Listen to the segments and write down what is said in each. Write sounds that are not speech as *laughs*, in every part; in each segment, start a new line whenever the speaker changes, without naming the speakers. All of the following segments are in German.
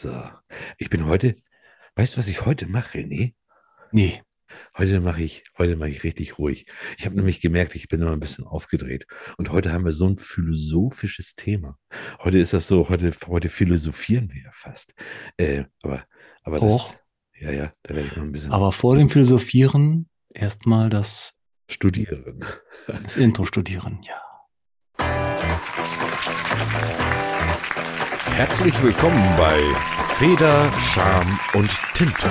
So, ich bin heute, weißt du, was ich heute mache, René?
Nee.
Heute mache ich, heute mache ich richtig ruhig. Ich habe nämlich gemerkt, ich bin immer ein bisschen aufgedreht. Und heute haben wir so ein philosophisches Thema. Heute ist das so, heute, heute philosophieren wir ja fast. Äh, aber, aber das,
Och.
ja, ja, da werde ich noch ein bisschen
Aber vor dem Philosophieren erstmal das,
studieren.
das Intro studieren, ja.
Herzlich willkommen bei Feder, Scham und Tinte.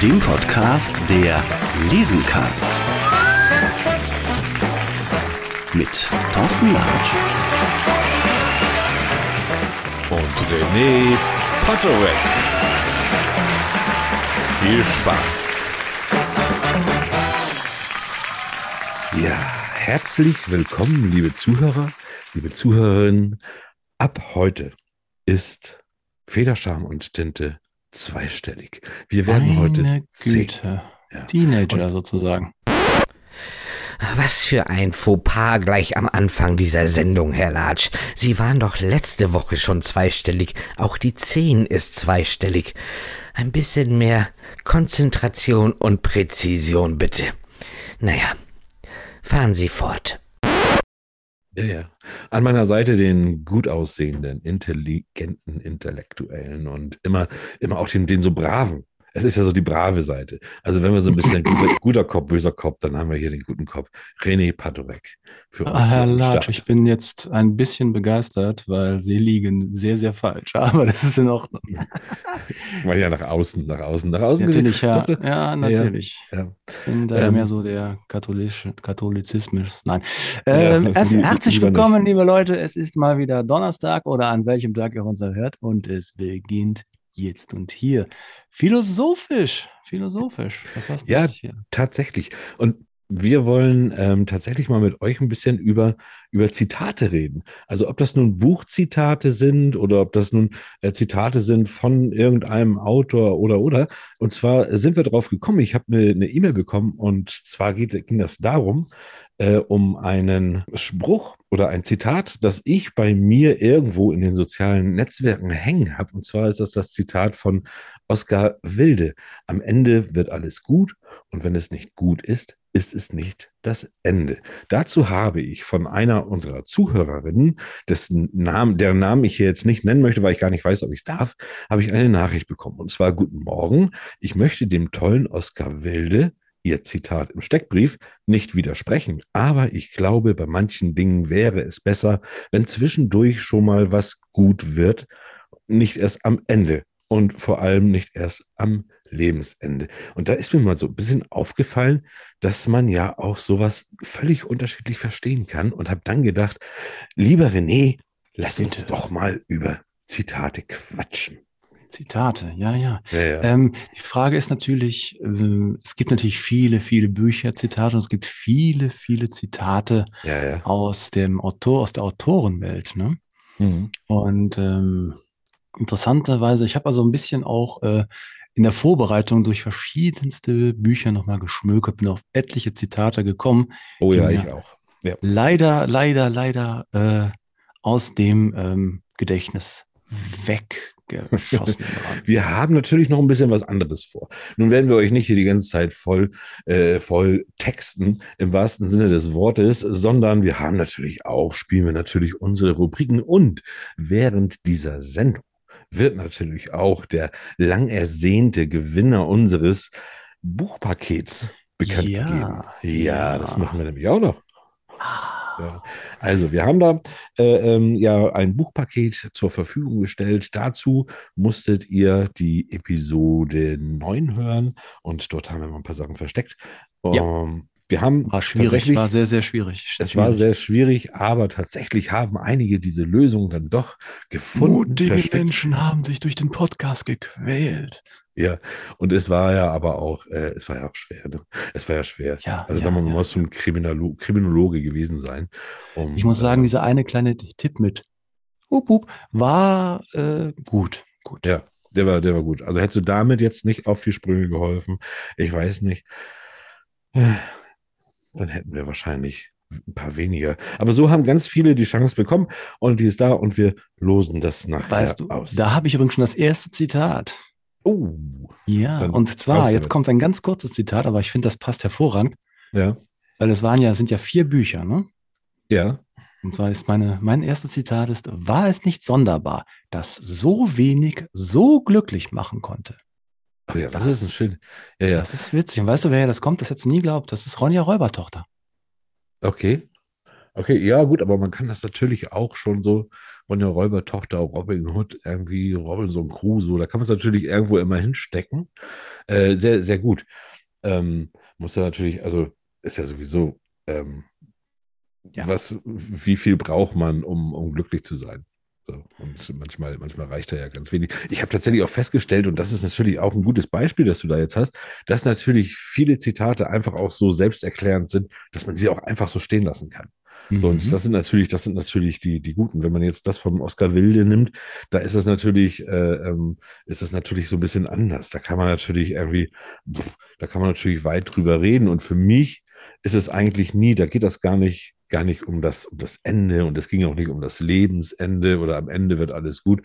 dem Podcast, der lesen kann. Mit Thorsten Larsch.
Und René Potterweg. Viel Spaß. Ja, herzlich willkommen, liebe Zuhörer, liebe Zuhörerinnen. Ab heute ist Federscham und Tinte zweistellig. Wir werden heute
Meine
zehn.
Güte.
Ja.
Teenager sozusagen.
Was für ein Fauxpas gleich am Anfang dieser Sendung, Herr Latsch. Sie waren doch letzte Woche schon zweistellig. Auch die 10 ist zweistellig. Ein bisschen mehr Konzentration und Präzision, bitte. Naja, fahren Sie fort.
Ja, ja. An meiner Seite den gut aussehenden, intelligenten, intellektuellen und immer, immer auch den, den so braven. Es ist ja so die brave Seite. Also wenn wir so ein bisschen guter, guter Kopf, böser Kopf, dann haben wir hier den guten Kopf. René Patorek. Für
Ah, Herr Latsch, ich bin jetzt ein bisschen begeistert, weil Sie liegen sehr, sehr falsch. *laughs* Aber das ist in Ordnung.
Mal ja nach außen, nach außen, nach außen.
Natürlich, ja. *laughs*
Doch,
Ja, natürlich.
ja.
Ich bin da
Ähm,
mehr so der katholische, Katholizismus. Nein.
Ja,
Ähm, erst,
li-
herzlich
lieber nicht.
willkommen, liebe Leute. Es ist mal wieder Donnerstag oder an welchem Tag ihr uns erhört. Und es beginnt jetzt und hier. Philosophisch. Philosophisch. Was hast du
Ja,
hier?
Tatsächlich. Und wir wollen ähm, tatsächlich mal mit euch ein bisschen über, über Zitate reden. Also ob das nun Buchzitate sind oder ob das nun äh, Zitate sind von irgendeinem Autor oder oder. Und zwar sind wir drauf gekommen, ich habe eine eine E-Mail bekommen und zwar geht, ging das darum, äh, um einen Spruch oder ein Zitat, das ich bei mir irgendwo in den sozialen Netzwerken hängen habe. Und zwar ist das das Zitat von Oskar Wilde. Am Ende wird alles gut und wenn es nicht gut ist, ist es nicht das Ende. Dazu habe ich von einer unserer Zuhörerinnen, dessen Namen, deren Namen ich hier jetzt nicht nennen möchte, weil ich gar nicht weiß, ob ich es darf, habe ich eine Nachricht bekommen. Und zwar Guten Morgen. Ich möchte dem tollen Oskar Wilde Ihr Zitat im Steckbrief nicht widersprechen, aber ich glaube, bei manchen Dingen wäre es besser, wenn zwischendurch schon mal was gut wird, nicht erst am Ende und vor allem nicht erst am Lebensende. Und da ist mir mal so ein bisschen aufgefallen, dass man ja auch sowas völlig unterschiedlich verstehen kann und habe dann gedacht, lieber René, lass uns
Bitte.
doch mal über Zitate quatschen.
Zitate, ja, ja.
Ja, ja.
Ähm, die Frage ist natürlich, äh, es gibt natürlich viele, viele Bücher, Zitate und es gibt viele, viele Zitate
ja.
aus dem Autor, aus der Autorenwelt, ne?
Mhm.
Und ähm, interessanterweise, ich habe also ein bisschen auch äh, in der Vorbereitung durch verschiedenste Bücher nochmal geschmökert, bin auf etliche Zitate gekommen,
Oh ja, ich auch. Ja.
leider, leider, leider äh, aus dem ähm, Gedächtnis weggeschossen. *laughs*
Wir haben natürlich noch ein bisschen was anderes vor. Nun werden wir euch nicht hier die ganze Zeit voll, äh, voll texten im wahrsten Sinne des Wortes, sondern wir haben natürlich auch, spielen wir natürlich unsere Rubriken und während dieser Sendung wird natürlich auch der lang ersehnte Gewinner unseres Buchpakets bekannt
Ja,
gegeben. Ja,
ja.
das machen wir nämlich auch noch. Ja. Also, wir haben da äh, ähm, ja ein Buchpaket zur Verfügung gestellt. Dazu musstet ihr die Episode 9 hören und dort haben wir mal ein paar Sachen versteckt.
Ja.
Ähm, wir haben
War schwierig, war sehr, sehr schwierig.
es war sehr schwierig, aber tatsächlich haben einige diese Lösung dann doch gefunden.
Mutige
versteckt.
Menschen haben sich durch den Podcast gequält.
Ja, und es war ja aber auch, äh, es war ja auch schwer, ne? Es war ja schwer.
Ja,
Also
ja,
da muss
ja,
man so ein Kriminalo Kriminologe gewesen sein. Um,
Ich muss sagen,
äh,
dieser eine kleine Tipp mit Hup, hup, war äh, gut. Gut.
Ja, der war, der war gut. Also hättest du damit jetzt nicht auf die Sprünge geholfen, ich weiß nicht, äh, dann hätten wir wahrscheinlich ein paar weniger. Aber so haben ganz viele die Chance bekommen und die ist da und wir losen das nachher
Weißt du,
aus.
da habe ich übrigens schon das erste Zitat.
oh,
Ja, und zwar, jetzt kommt ein ganz kurzes Zitat, aber ich finde, das passt hervorragend,
ja,
weil es waren ja, sind ja vier Bücher, ne?
ja.
Und zwar ist meine, mein erstes Zitat ist, war es nicht sonderbar, dass so wenig so glücklich machen konnte?
Oh ja, das,
Das-
ist ein schön. Ja, ja.
Das ist witzig. Und weißt du, wer das kommt, das jetzt nie glaubt? Das ist Ronja Räubertochter.
Okay. Okay, ja, gut, aber man kann das natürlich auch schon so von der Räubertochter Robin Hood, irgendwie Robinson Crusoe, da kann man es natürlich irgendwo immer hinstecken. Äh, sehr, sehr gut. Ähm, muss ja natürlich, also ist ja sowieso, ähm,
Ja.
was, wie viel braucht man, um, um glücklich zu sein? So, und manchmal, manchmal reicht da ja ganz wenig. Ich habe tatsächlich auch festgestellt, und das ist natürlich auch ein gutes Beispiel, das du da jetzt hast, dass natürlich viele Zitate einfach auch so selbsterklärend sind, dass man sie auch einfach so stehen lassen kann. So,
Mhm.
und das sind natürlich, das sind natürlich die, die guten. Wenn man jetzt das vom Oscar Wilde nimmt, da ist das natürlich, äh, ähm, ist das natürlich so ein bisschen anders. Da kann man natürlich irgendwie, da kann man natürlich weit drüber reden. Und für mich ist es eigentlich nie, da geht das gar nicht, gar nicht um das, um das Ende und es ging auch nicht um das Lebensende oder am Ende wird alles gut,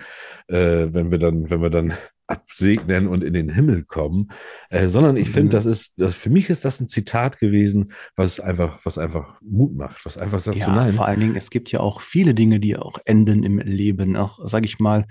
äh, wenn wir dann, wenn wir dann *laughs* absegnen und in den Himmel kommen, äh, sondern ich finde, das ist, das, für mich ist das ein Zitat gewesen, was einfach, was einfach Mut macht, was einfach sagt, so
Ja,
nein.
vor allen Dingen, es gibt ja auch viele Dinge, die auch enden im Leben. Auch, sage ich mal,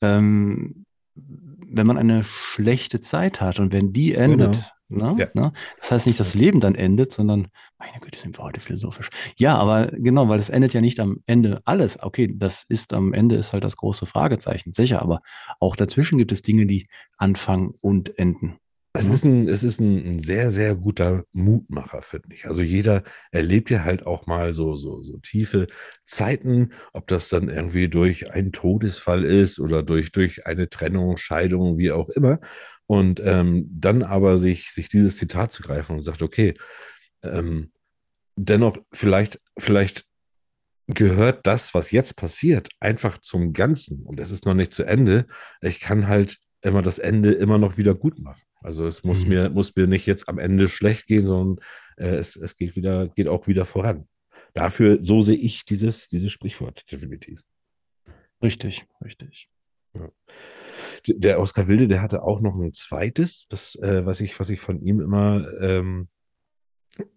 ähm, wenn man eine schlechte Zeit hat und wenn die endet, ne,
Ja.
ne, das heißt nicht, das Leben dann endet, sondern, meine Güte, sind wir heute philosophisch. Ja, aber genau, weil es endet ja nicht am Ende alles. Okay, das ist am Ende ist halt das große Fragezeichen, sicher, aber auch dazwischen gibt es Dinge, die anfangen und enden.
Es
Mhm.
ist ein, es ist ein sehr, sehr guter Mutmacher, finde ich. Also jeder erlebt ja halt auch mal so, so, so tiefe Zeiten, ob das dann irgendwie durch einen Todesfall ist oder durch, durch eine Trennung, Scheidung, wie auch immer. Und ähm, dann aber sich, sich dieses Zitat zu greifen und sagt, okay, ähm, dennoch vielleicht, vielleicht gehört das, was jetzt passiert, einfach zum Ganzen und es ist noch nicht zu Ende. Ich kann halt immer das Ende immer noch wieder gut machen. Also es muss
Mhm.
mir, muss mir nicht jetzt am Ende schlecht gehen, sondern äh, es, es geht wieder, geht auch wieder voran. Dafür, so sehe ich dieses, dieses Sprichwort definitiv.
Richtig, richtig.
Der Oskar Wilde, der hatte auch noch ein zweites, das, äh, was ich, was ich von ihm immer, ähm,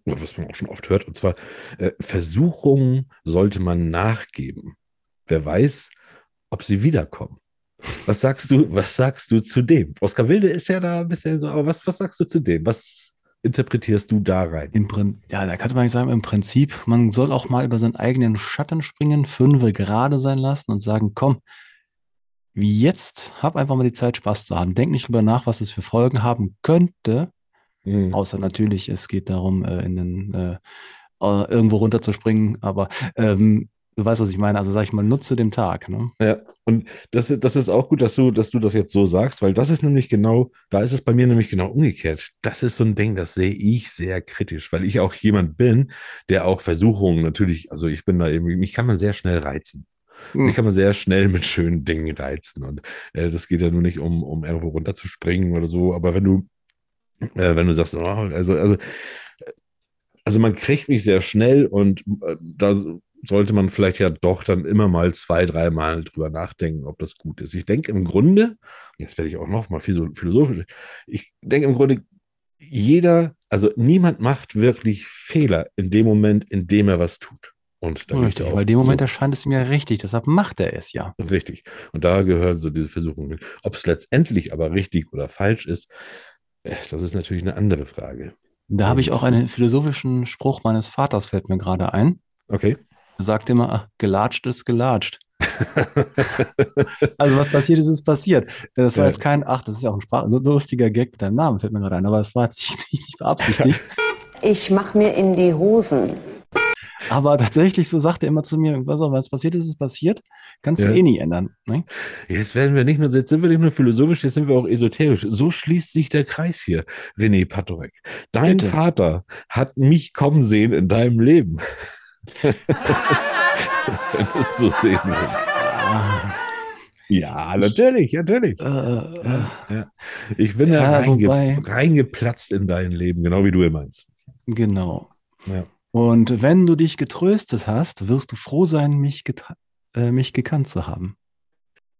was man auch schon oft hört, und zwar äh, Versuchungen sollte man nachgeben. Wer weiß, ob sie wiederkommen. Was sagst du, was sagst du zu dem? Oskar Wilde ist ja da ein bisschen so, aber was, was sagst du zu dem? Was interpretierst du da rein?
Im ja, da könnte man nicht sagen, im Prinzip, man soll auch mal über seinen eigenen Schatten springen, fünfe gerade sein lassen und sagen, komm, wie jetzt, hab einfach mal die Zeit, Spaß zu haben. Denk nicht drüber nach, was es für Folgen haben könnte,
Hm.
außer natürlich, es geht darum, äh, in den, äh, äh, irgendwo runterzuspringen, aber ähm, du weißt, was ich meine. Also sag ich mal, nutze den Tag. Ne?
Ja, und das, ist- das ist auch gut, dass du, dass du das jetzt so sagst, weil das ist nämlich genau, da ist es bei mir nämlich genau umgekehrt. Das ist so ein Ding, das sehe ich sehr kritisch, weil ich auch jemand bin, der auch Versuchungen natürlich, also ich bin da irgendwie, mich kann man sehr schnell reizen. Mich kann man sehr schnell mit schönen Dingen reizen. Und äh, das geht ja nur nicht um, um irgendwo runterzuspringen oder so, aber wenn du, äh, wenn du sagst, oh, also, also, also man kriegt mich sehr schnell und äh, da sollte man vielleicht ja doch dann immer mal zwei, dreimal drüber nachdenken, ob das gut ist. Ich denke im Grunde, jetzt werde ich auch noch mal philosophisch, ich denke im Grunde, jeder, also niemand macht wirklich Fehler in dem Moment, in dem er was tut. Und da
Richtig, weil in dem Moment
so,
erscheint es ihm ja richtig, deshalb macht er es ja.
Richtig. Und da gehören so diese Versuchungen. Ob es letztendlich aber richtig oder falsch ist, äh, das ist natürlich eine andere Frage.
Da habe ich auch einen philosophischen Spruch meines Vaters, fällt mir gerade ein.
Okay.
Er sagt immer, ach, gelatscht ist gelatscht. *laughs* Also was passiert ist, ist passiert. Das war
Ja.
jetzt kein, ach, das ist ja auch ein Sprach lustiger Gag mit deinem Namen, fällt mir gerade ein, aber das war jetzt nicht, nicht beabsichtigt. *laughs*
Ich mach mir in die Hosen.
Aber tatsächlich, so sagt er immer zu mir, was auch, was passiert ist, ist passiert. Kannst du
Ja.
eh nie ändern. Ne?
Jetzt werden wir nicht mehr, jetzt sind wir nicht nur philosophisch, jetzt sind wir auch esoterisch. So schließt sich der Kreis hier, René Patorek. Dein
Bitte.
Vater hat mich kommen sehen in deinem Leben. *laughs* Wenn du es so sehen willst. Ja, natürlich, natürlich.
äh, äh,
Ja. Ich bin
Ja,
da reinge
wobei-
reingeplatzt in dein Leben, genau wie du meinst.
genau.
Ja.
Und wenn du dich getröstet hast, wirst du froh sein, mich, äh, mich gekannt zu haben.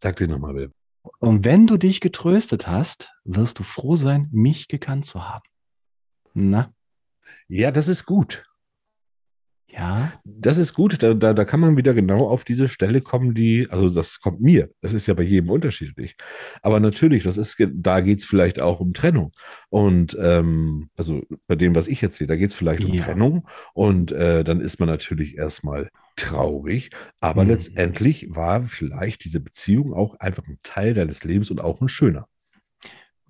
Sag dir nochmal, Will.
Und wenn du dich getröstet hast, wirst du froh sein, mich gekannt zu haben. Na,
Ja, das ist gut.
Ja,
Das ist gut. Da, da, da kann man wieder genau auf diese Stelle kommen, die, also das kommt mir. Das ist ja bei jedem unterschiedlich. Aber natürlich, das ist, da geht es vielleicht auch um Trennung. Und ähm, also bei dem, was ich jetzt sehe, da geht es vielleicht um
Ja.
Trennung. Und äh, dann ist man natürlich erstmal traurig. Aber
Mhm.
letztendlich war vielleicht diese Beziehung auch einfach ein Teil deines Lebens und auch ein schöner.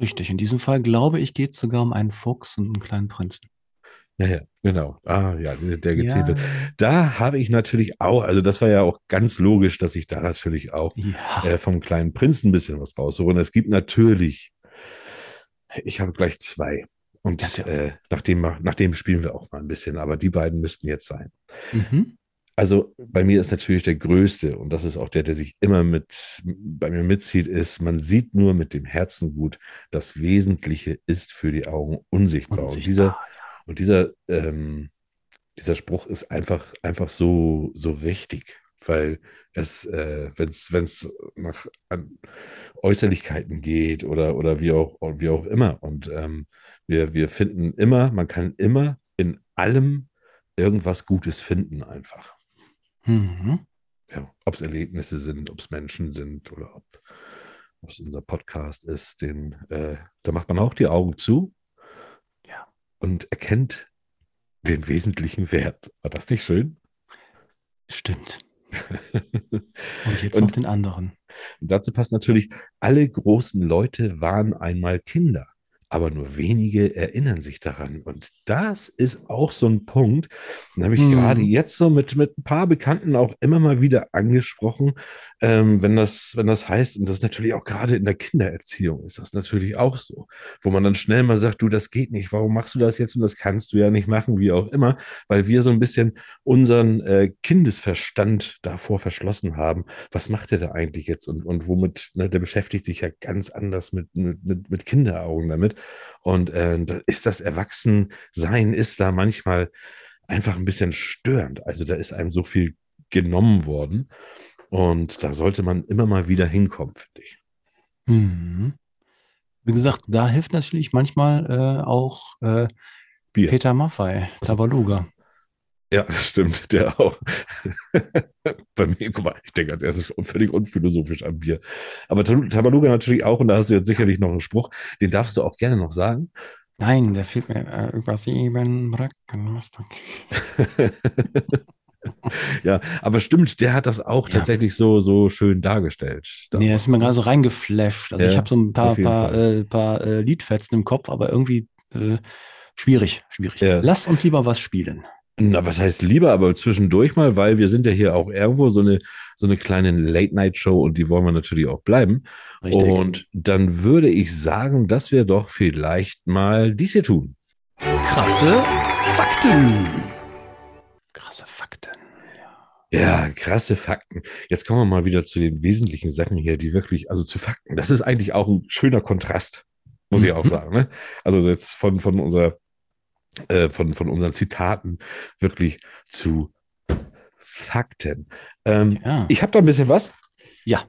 richtig. In diesem Fall glaube ich, geht es sogar um einen Fuchs und einen kleinen Prinzen.
Ja, ja, genau. Ah, ja, der, gezählt wird.
Ja,
Da habe ich natürlich auch, also das war ja auch ganz logisch, dass ich da natürlich auch
ja.
äh, vom kleinen Prinzen ein bisschen was raussuche. Und es gibt natürlich, ich habe gleich zwei. Und
Ja,
äh, nach, dem, nach dem spielen wir auch mal ein bisschen, aber die beiden müssten jetzt sein.
Mhm.
Also bei mir ist natürlich der größte, und das ist auch der, der sich immer mit bei mir mitzieht, ist, man sieht nur mit dem Herzen gut, das Wesentliche ist für die Augen unsichtbar. Und dieser,
Unsichtbar,
und dieser, ähm, dieser Spruch ist einfach, einfach so, so richtig, weil es, äh, wenn es, wenn es nach an Äußerlichkeiten geht oder, oder wie auch, wie auch immer. Und ähm, wir, wir finden immer, man kann immer in allem irgendwas Gutes finden, einfach.
Mhm.
Ja, ob es Erlebnisse sind, ob es Menschen sind oder ob es unser Podcast ist, den, äh, da macht man auch die Augen zu. Und erkennt den wesentlichen Wert. War das nicht schön?
Stimmt. *laughs* Und jetzt
Und-
noch den anderen.
Dazu passt natürlich, alle großen Leute waren einmal Kinder, aber nur wenige erinnern sich daran. Und das ist auch so ein Punkt, den habe ich
Hm.
gerade jetzt so mit, mit ein paar Bekannten auch immer mal wieder angesprochen, ähm, wenn das, wenn das heißt, und das ist natürlich auch gerade in der Kindererziehung ist das natürlich auch so, wo man dann schnell mal sagt, du, das geht nicht, warum machst du das jetzt und das kannst du ja nicht machen, wie auch immer, weil wir so ein bisschen unseren äh, Kindesverstand davor verschlossen haben, was macht der da eigentlich jetzt und, und womit, ne, der beschäftigt sich ja ganz anders mit, mit, mit, mit Kinderaugen damit. Und äh, da ist das Erwachsensein ist da manchmal einfach ein bisschen störend. Also da ist einem so viel genommen worden. Und da sollte man immer mal wieder hinkommen, finde ich.
Mhm. Wie gesagt, da hilft natürlich manchmal äh, auch äh. Peter Maffei, Tabaluga.
Ja, das stimmt, der auch. *laughs* Bei mir, guck mal, ich denke als erstes völlig unphilosophisch am Bier. Aber Tab- Tabaluga natürlich auch, und da hast du jetzt sicherlich noch einen Spruch, den darfst du auch gerne noch sagen.
Nein, der fehlt mir äh, über sieben Brücken.
Ja, aber stimmt, der hat das auch
Ja.
tatsächlich so, so schön dargestellt.
Nee, das ist mir
damals.
gerade so reingeflasht. Also
Ja,
ich habe so ein paar, paar, äh, paar äh, Liedfetzen im Kopf, aber irgendwie äh, schwierig, schwierig.
Ja.
Lass uns lieber was spielen.
Na, was heißt lieber, aber zwischendurch mal, weil wir sind ja hier auch irgendwo so eine, so eine kleine Late-Night-Show und die wollen wir natürlich auch bleiben. Und dann würde ich sagen, dass wir doch vielleicht mal dies hier tun.
Krasse Fakten.
krasse Fakten.
Ja, krasse Fakten. Jetzt kommen wir mal wieder zu den wesentlichen Sachen hier, die wirklich, also zu Fakten. Das ist eigentlich auch ein schöner Kontrast, muss ich auch *laughs* sagen. Ne? Also jetzt von, von unserer, äh, von, von unseren Zitaten wirklich zu Fakten. Ähm,
Ja.
Ich habe da ein bisschen was.
Ja.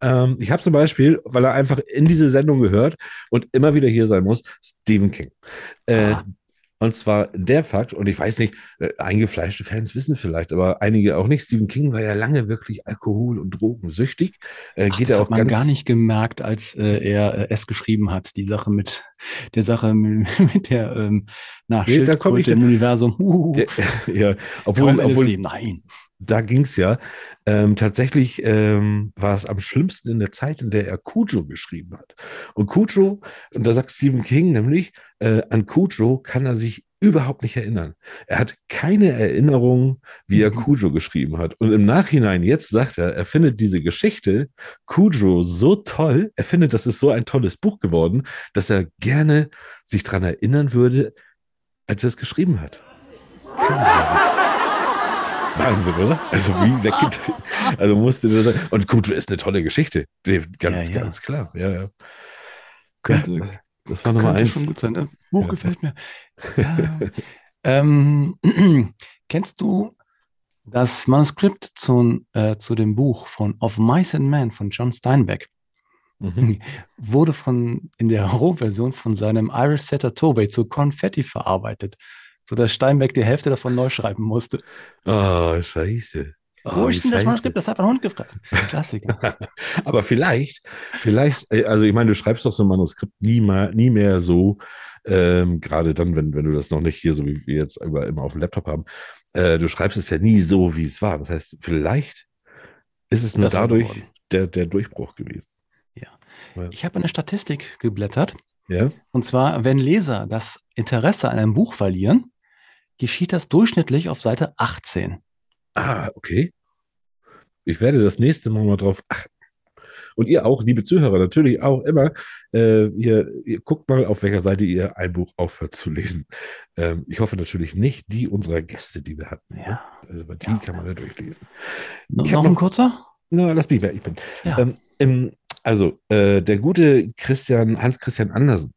Ähm, ich habe zum Beispiel, weil er einfach in diese Sendung gehört und immer wieder hier sein muss, Stephen King. Äh,
Ah.
Und zwar der Fakt, und ich weiß nicht, äh, eingefleischte Fans wissen vielleicht, aber einige auch nicht. Stephen King war ja lange wirklich alkohol- und drogensüchtig. Äh,
Ach,
geht
das
er
hat
auch
man
ganz,
gar nicht gemerkt, als äh, er äh, es geschrieben hat. Die Sache mit *laughs* der Sache mit, *laughs* mit der ähm, na,
Nee,
Schildkröte im Universum. Uh, *laughs*
Ja, ja, obwohl, obwohl.
Nein.
Da ging's ja. Ähm, tatsächlich ähm, war es am schlimmsten in der Zeit, in der er Cujo geschrieben hat. Und Cujo, und da sagt Stephen King nämlich, äh, an Cujo kann er sich überhaupt nicht erinnern. Er hat keine Erinnerung, wie er
Mhm.
Cujo geschrieben hat. Und im Nachhinein, jetzt sagt er, er findet diese Geschichte Cujo so toll, er findet, das ist so ein tolles Buch geworden, dass er gerne sich dran erinnern würde, als er es geschrieben hat. Wahnsinn, oder? Also wie *laughs* weggedreht. Also musste das sein. Und Kutu ist eine tolle Geschichte. Ganz,
Ja, ja.
ganz klar. Ja, ja.
Könnte,
Ja, das war Nummer eins.
schon gut sein. Das Buch
Ja.
gefällt mir. Ja. Ähm, *clears throat* kennst du das Manuskript zu, äh, zu dem Buch von Of Mice and Men von John Steinbeck?
Mhm.
Wurde von, in der *laughs* Rohversion von seinem Irish Setter Tobey zu Konfetti verarbeitet, sodass Steinbeck die Hälfte davon neu schreiben musste.
Oh, scheiße. Oh,
Wo ist denn das. Manuskript? Das hat ein Hund gefressen. Klassiker. *laughs*
Aber vielleicht, vielleicht, äh, also ich meine, du schreibst doch so ein Manuskript nie, mal, nie mehr so, ähm, gerade dann, wenn, wenn du das noch nicht hier, so wie wir jetzt über, immer auf dem Laptop haben, äh, du schreibst es ja nie so, wie es war. Das heißt, vielleicht ist es nur dadurch der, der Durchbruch gewesen.
Ja.
Ja.
Ich habe eine Statistik geblättert.
Ja?
Und zwar, wenn Leser das Interesse an einem Buch verlieren, geschieht das durchschnittlich auf Seite 18.
Ah, okay. Ich werde das nächste Mal mal drauf achten. Und ihr auch, liebe Zuhörer, natürlich auch immer, äh, ihr, ihr guckt mal, auf welcher Seite ihr ein Buch aufhört zu lesen. Ähm, ich hoffe natürlich nicht die unserer Gäste, die wir hatten.
Ja.
Also bei die
Ja.
kann man ja durchlesen.
No,
Ich
noch
hab
ein
noch-
kurzer?
Na, lass mich, wer ich bin.
Ja.
Ähm, also, äh, der gute Christian, Hans-Christian Andersen,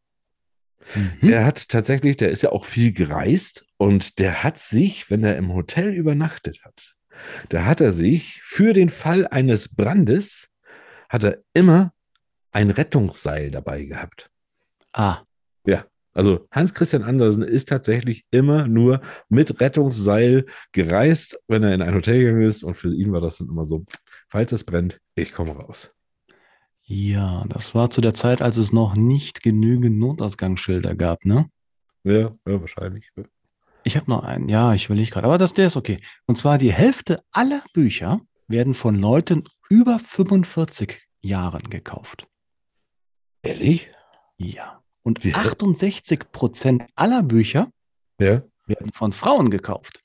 Mhm.
der hat tatsächlich, der ist ja auch viel gereist und der hat sich, wenn er im Hotel übernachtet hat, da hat er sich für den Fall eines Brandes, hat er immer ein Rettungsseil dabei gehabt.
Ah,
Also Hans Christian Andersen ist tatsächlich immer nur mit Rettungsseil gereist, wenn er in ein Hotel gegangen ist. Und für ihn war das dann immer so, falls es brennt, ich komme raus.
Ja, das war zu der Zeit, als es noch nicht genügend Notausgangsschilder gab, ne?
Ja, ja wahrscheinlich.
Ich habe noch einen, ja, ich überlege gerade, aber das, der ist okay. Und zwar die Hälfte aller Bücher werden von Leuten über 45 Jahren gekauft.
Ehrlich?
Ja. Und
Die Häl-
68 Prozent aller Bücher
Ja.
werden von Frauen gekauft.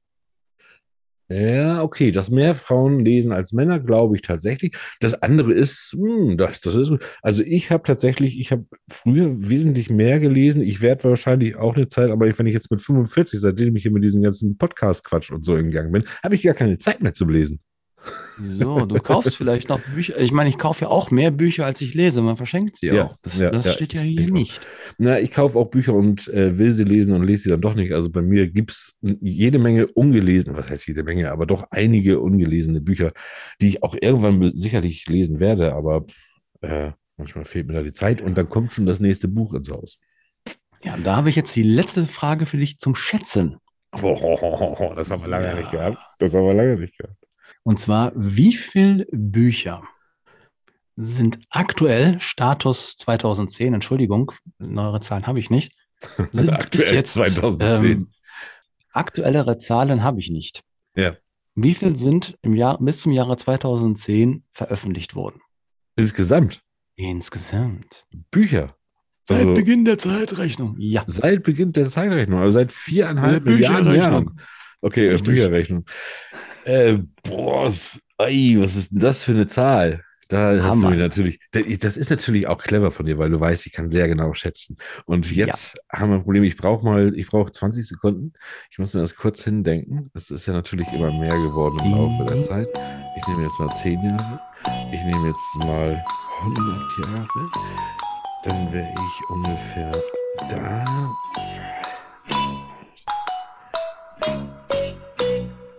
Ja, okay, dass mehr Frauen lesen als Männer, glaube ich tatsächlich. Das andere ist, hm, das, das ist, also ich habe tatsächlich, ich habe früher wesentlich mehr gelesen. Ich werde wahrscheinlich auch eine Zeit, aber wenn ich jetzt mit 45, seitdem ich hier mit diesem ganzen Podcast-Quatsch und so gegangen bin, habe ich gar keine Zeit mehr zum Lesen.
So, du kaufst vielleicht noch Bücher. Ich meine, ich kaufe ja auch mehr Bücher, als ich lese. Man verschenkt sie
Ja,
auch. Das,
ja,
das
ja,
steht ja hier
ich auch.
nicht.
Na, ich kaufe auch Bücher und äh, will sie lesen und lese sie dann doch nicht. Also bei mir gibt es jede Menge ungelesen, was heißt jede Menge, aber doch einige ungelesene Bücher, die ich auch irgendwann sicherlich lesen werde, aber äh, manchmal fehlt mir da die Zeit und dann kommt schon das nächste Buch ins Haus.
Ja, da habe ich jetzt die letzte Frage für dich zum Schätzen.
Oh, *laughs* das haben wir lange
Ja.
nicht gehabt. Das haben wir lange nicht gehabt.
Und zwar, wie viele Bücher sind aktuell, Status 2010, Entschuldigung, neuere Zahlen habe ich nicht, *laughs* sind
Aktuell 2010.
ähm, aktuellere Zahlen habe ich nicht.
Ja.
Wie viel sind im Jahr, bis zum Jahre 2010 veröffentlicht worden?
Insgesamt
Insgesamt.
Bücher.
Seit
Also,
Beginn der Zeitrechnung. Ja.
seit Beginn der Zeitrechnung, also seit viereinhalb Milliarden. Jahren. Okay,
Richtig.
Bücherrechnung. Äh, boah, was, ei, was ist denn das für eine Zahl? Da hast du
Hammer.
mir natürlich, da- das ist natürlich auch clever von dir, weil du weißt, ich kann sehr genau schätzen. Und
Ja.
jetzt haben wir ein Problem, ich brauche mal, ich brauche 20 Sekunden. Ich muss mir das kurz hindenken. Das ist ja natürlich immer mehr geworden im Laufe der Zeit. Ich nehme jetzt mal 10 Jahre. Ich nehme jetzt mal 100 Jahre. Dann wäre ich ungefähr da.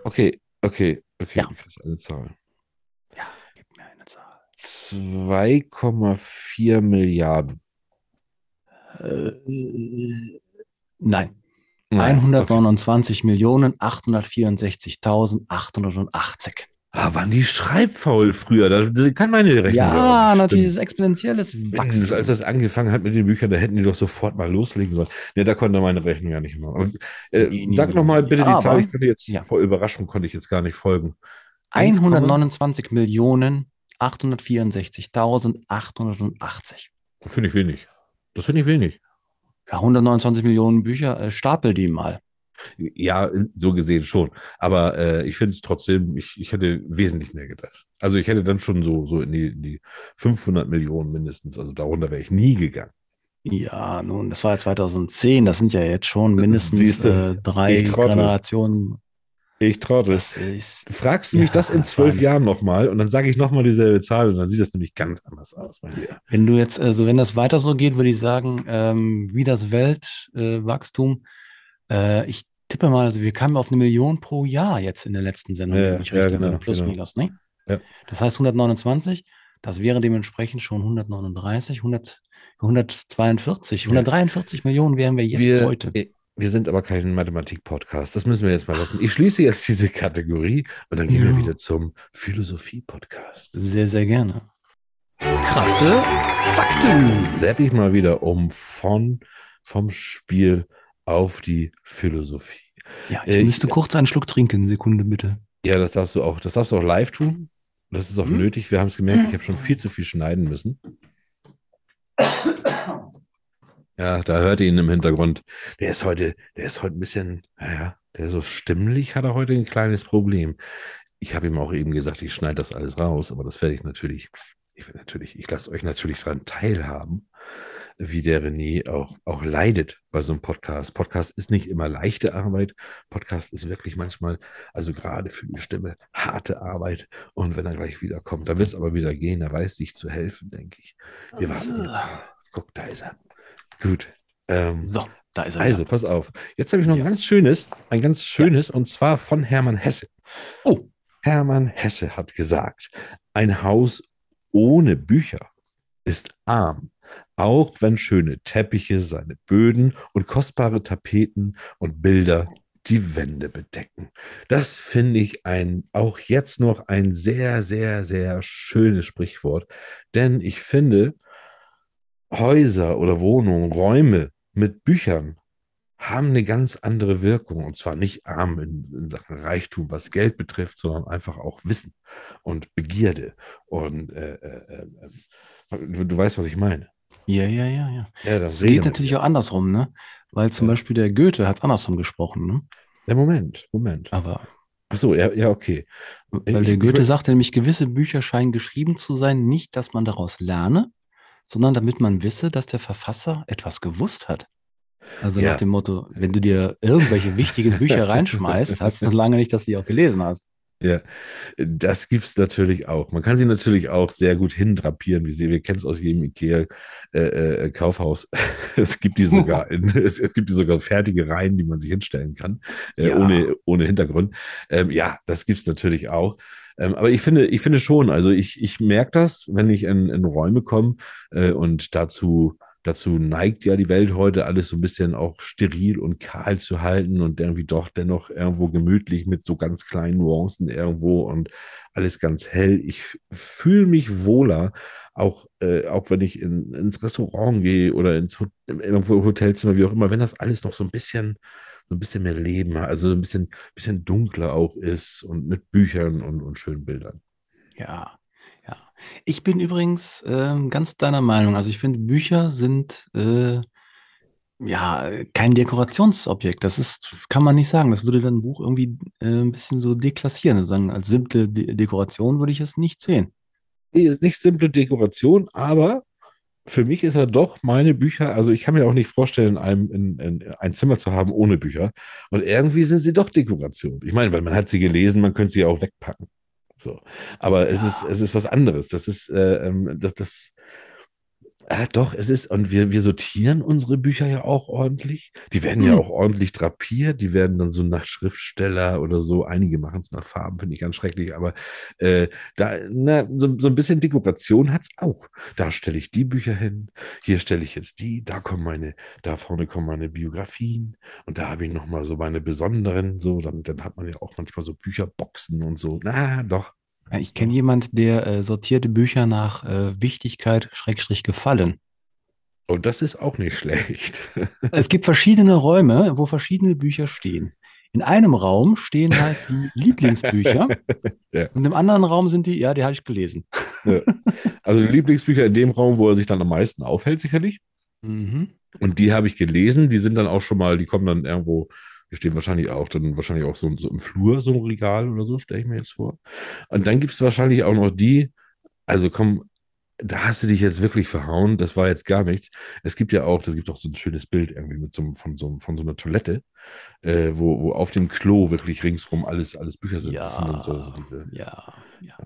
Okay, okay, okay,
Ja.
du kriegst eine Zahl.
Ja, gib mir eine Zahl.
2,4 Milliarden.
Äh, nein.
Nein,
129 Millionen 864.880.
Ah, waren die schreibfaul früher? Da kann meine Rechnung
Ja, natürlich, das exponentielles Wachstum.
als das angefangen hat mit den Büchern, da hätten die doch sofort mal loslegen sollen. Ne, da konnte meine Rechnung ja nicht mehr. Und, äh,
Nee,
sag
nee,
noch mal
nee.
bitte die
Aber-
Zahl. Ich konnte jetzt
Ja.
vor Überraschung konnte ich jetzt gar nicht folgen. 1,?
129 Millionen 864.880.
Das finde ich wenig. Das finde ich wenig.
Ja, 129 Millionen Bücher, äh, stapel die mal.
Ja, so gesehen schon. Aber äh, ich finde es trotzdem, ich, ich hätte wesentlich mehr gedacht. Also ich hätte dann schon so, so in die, in die 500 Millionen mindestens. Also darunter wäre ich nie gegangen.
Ja, nun, das war ja 2010, das sind ja jetzt schon mindestens äh, drei
ich.
Generationen.
Ich trottel.
Ist,
Fragst du mich
Ja,
das in zwölf Jahren nochmal und dann sage ich nochmal dieselbe Zahl und dann sieht das nämlich ganz anders aus bei dir.
wenn du jetzt, also wenn das weiter so geht, würde ich sagen, ähm, wie das Weltwachstum, äh, äh, ich tippe mal, also wir kamen auf eine Million pro Jahr jetzt in der letzten Sendung,
Ja,
wenn ich
ja,
richtig
genau,
sinne, plus
genau.
minus, ne?
Ja.
Das heißt 129, das wäre dementsprechend schon 139, 100, 142, 143 Millionen wären wir jetzt
wir,
heute.
wir sind aber kein Mathematik-Podcast. Das müssen wir jetzt mal lassen. Ich schließe jetzt diese Kategorie und dann gehen
Ja.
wir wieder zum Philosophie-Podcast.
Sehr, sehr gerne.
Krasse Fakten.
Sepp ich mal wieder um von, vom Spiel auf die Philosophie.
Ja, ich
Äh,
müsste kurz einen Schluck trinken, Sekunde bitte.
Ja, das darfst du auch, das darfst du auch live tun. Das ist auch
Hm?
nötig. Wir haben es gemerkt, ich habe schon viel zu viel schneiden müssen. Ja, da hört ihr ihn im Hintergrund. Der ist heute, der ist heute ein bisschen, naja, der ist so stimmlich, hat er heute ein kleines Problem. Ich habe ihm auch eben gesagt, ich schneide das alles raus, aber das werde ich natürlich, ich will natürlich, ich lasse euch natürlich daran teilhaben, wie der René auch, auch leidet bei so einem Podcast. Podcast ist nicht immer leichte Arbeit. Podcast ist wirklich manchmal, also gerade für die Stimme, harte Arbeit. Und wenn er gleich wiederkommt, dann wird es aber wieder gehen. Er weiß sich zu helfen, denke ich. Wir warten jetzt mal. Guck, da ist er. Gut. Ähm,
So, da ist er.
also,
wieder.
pass auf. Jetzt habe ich noch ein ganz schönes, ein ganz schönes, und zwar von Hermann Hesse.
Oh.
Hermann Hesse hat gesagt, ein Haus ohne Bücher ist arm, auch wenn schöne Teppiche seine Böden und kostbare Tapeten und Bilder die Wände bedecken. Das finde ich ein, auch jetzt noch ein sehr, sehr, sehr schönes Sprichwort, denn ich finde, Häuser oder Wohnungen, Räume mit Büchern haben eine ganz andere Wirkung. Und zwar nicht arm in, in Sachen Reichtum, was Geld betrifft, sondern einfach auch Wissen und Begierde. Und äh, äh, äh, du, du weißt, was ich meine.
Ja, ja, ja, ja.
Ja,
Es geht natürlich auch andersrum, ne? Weil zum
Ja.
Beispiel der Goethe hat es andersrum gesprochen, ne?
Ja, Moment, Moment.
Aber
Ach so, ja, ja, okay.
weil
Ich-
der Goethe sagte nämlich, gewisse Bücher scheinen geschrieben zu sein, nicht, dass man daraus lerne, sondern damit man wisse, dass der Verfasser etwas gewusst hat. Also
Ja.
nach dem Motto, wenn du dir irgendwelche wichtigen Bücher *laughs* reinschmeißt, heißt das noch lange nicht, dass du die auch gelesen hast.
Ja, das gibt's natürlich auch. Man kann sie natürlich auch sehr gut hindrapieren, wie sie, wir kennen es aus jedem Ikea äh, äh, Kaufhaus. *laughs* es gibt die sogar in, *laughs* es, es gibt die sogar fertige Reihen, die man sich hinstellen kann, äh,
Ja.
ohne, ohne Hintergrund. Ähm, ja, das gibt's natürlich auch. Ähm, aber ich finde, ich finde schon, also ich, ich merke das, wenn ich in, in Räume komme äh, und dazu Dazu neigt ja die Welt heute alles so ein bisschen auch steril und kahl zu halten und irgendwie doch dennoch irgendwo gemütlich mit so ganz kleinen Nuancen irgendwo und alles ganz hell. Ich fühle mich wohler, auch, äh, auch wenn ich in, ins Restaurant gehe oder ins irgendwo Hotelzimmer, wie auch immer, wenn das alles noch so ein bisschen, so ein bisschen mehr Leben hat, also so ein bisschen, bisschen dunkler auch ist und mit Büchern und, und schönen Bildern.
Ja. Ich bin übrigens ähm, ganz deiner Meinung. Also ich finde, Bücher sind äh, ja kein Dekorationsobjekt. Das ist, kann man nicht sagen. Das würde dann ein Buch irgendwie äh, ein bisschen so deklassieren. Sagen, als simple De Dekoration würde ich es nicht sehen.
Nicht simple Dekoration, aber für mich ist er doch meine Bücher, also ich kann mir auch nicht vorstellen, einem, in, in, ein Zimmer zu haben ohne Bücher. Und irgendwie sind sie doch Dekoration. Ich meine, weil man hat sie gelesen, man könnte sie auch wegpacken. So. Aber es ist, es ist was anderes. Das ist, äh, ähm, das, das, äh, doch, es ist, und wir, wir sortieren unsere Bücher ja auch ordentlich. Die werden ja
Hm.
auch ordentlich drapiert. Die werden dann so nach Schriftsteller oder so. Einige machen es nach Farben, finde ich ganz schrecklich. Aber äh, da, na, so, so ein bisschen Dekoration hat's auch. Da stelle ich die Bücher hin, hier stelle ich jetzt die, da kommen meine, da vorne kommen meine Biografien und da habe ich nochmal so meine besonderen, so, dann, dann hat man ja auch manchmal so Bücherboxen und so. Na, doch.
Ja, Ich kenne jemand, der äh, sortierte Bücher nach äh, Wichtigkeit, Schrägstrich gefallen.
Und das ist auch nicht schlecht. *laughs*
Es gibt verschiedene Räume, wo verschiedene Bücher stehen. In einem Raum stehen halt die *laughs* Lieblingsbücher
Ja.
und im anderen Raum sind die, ja, die habe ich gelesen.
Also die Lieblingsbücher in dem Raum, wo er sich dann am meisten aufhält, sicherlich.
Mhm.
Und die habe ich gelesen, die sind dann auch schon mal, die kommen dann irgendwo, die stehen wahrscheinlich auch dann wahrscheinlich auch so, so im Flur, so ein Regal oder so, stelle ich mir jetzt vor. Und dann gibt es wahrscheinlich auch noch die, also komm, da hast du dich jetzt wirklich verhauen, das war jetzt gar nichts. Es gibt ja auch, das gibt auch so ein schönes Bild irgendwie mit so, von, so, von so einer Toilette, äh, wo, wo auf dem Klo wirklich ringsrum alles, alles Bücher sind. Das sind so, so diese,
Ja, ja.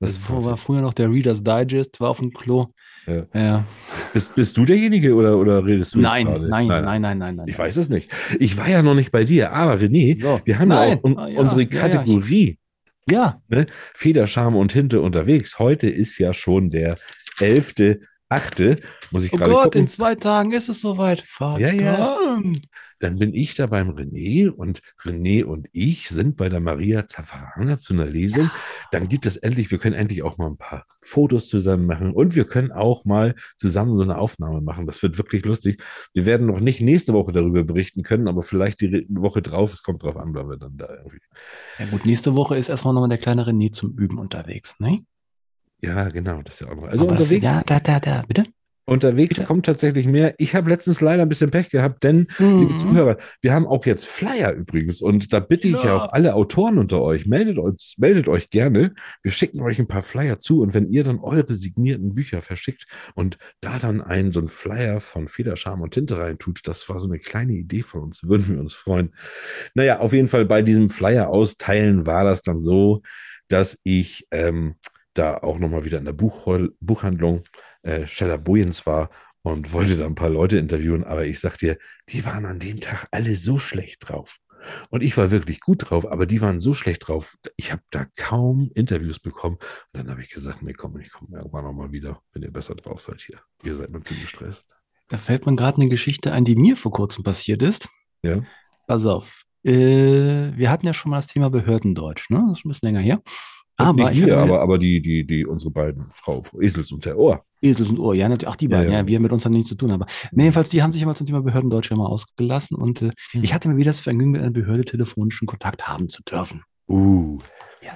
Das war war früher noch der Reader's Digest, war auf dem Klo.
Ja.
Ja.
Bist, bist du derjenige oder, oder redest du
Nein,
gerade?
nein, nein, nein, nein, nein, nein.
Ich weiß es nicht. Ich war ja noch nicht bei dir, aber René,
So.
wir haben
Nein.
ja auch un
Ah, ja,
unsere
ja, ja,
Kategorie
Ja,
Federscham und Tinte unterwegs. Heute ist ja schon der 11.8. Muss ich
oh
gerade
Gott,
gucken.
in zwei Tagen ist es soweit. Verdammt.
Ja, ja. Dann bin ich da beim René und René und ich sind bei der Maria Zaffarana zu einer Lesung. Dann gibt es endlich, wir können endlich auch mal ein paar Fotos zusammen machen und wir können auch mal zusammen so eine Aufnahme machen. Das wird wirklich lustig. Wir werden noch nicht nächste Woche darüber berichten können, aber vielleicht die Woche drauf. Es kommt drauf an, weil wir dann da irgendwie.
Ja gut, nächste Woche ist erstmal nochmal der kleine René zum Üben unterwegs, ne?
Ja, genau, das ist ja auch noch. Also
Aber
unterwegs,
Ja, da, da, da, bitte?
unterwegs
bitte.
kommt tatsächlich mehr. Ich habe letztens leider ein bisschen Pech gehabt, denn Liebe
Mhm.
Zuhörer, wir haben auch jetzt Flyer übrigens und da bitte ich ja
Ja.
auch alle Autoren unter euch, meldet uns, meldet euch gerne. Wir schicken euch ein paar Flyer zu und wenn ihr dann eure signierten Bücher verschickt und da dann einen so einen Flyer von Federscham und Tinte reintut, das war so eine kleine Idee von uns, würden wir uns freuen. Naja, auf jeden Fall bei diesem Flyer austeilen war das dann so, dass ich ähm, da auch nochmal wieder in der Buchhol Buchhandlung äh, Scheller Bojens war und wollte da ein paar Leute interviewen, aber ich sag dir, die waren an dem Tag alle so schlecht drauf. Und ich war wirklich gut drauf, aber die waren so schlecht drauf. Ich habe da kaum Interviews bekommen. Und dann habe ich gesagt, nee, komm, ich komme irgendwann nochmal wieder, wenn ihr besser drauf seid hier. Ihr seid mir zu gestresst.
Da fällt mir gerade eine Geschichte ein, die mir vor kurzem passiert ist.
Ja.
Pass auf. Äh, wir hatten ja schon mal das Thema Behördendeutsch, ne? Das ist schon ein bisschen länger her. Aber
Nicht
ich
wir,
hatte
aber, aber die, die, die, unsere beiden, Frau, Frau Esels und der Ohr.
Esels und Ohr, ja, natürlich. Ach, die
Ja,
beiden,
ja.
ja, wir mit uns dann nichts zu tun. Aber nee, jedenfalls, die haben sich immer zum Thema Behördendeutsch immer ausgelassen und äh,
Hm.
ich hatte mir wieder das Vergnügen, mit einer Behörde telefonischen Kontakt haben zu dürfen.
Uh.
Ja.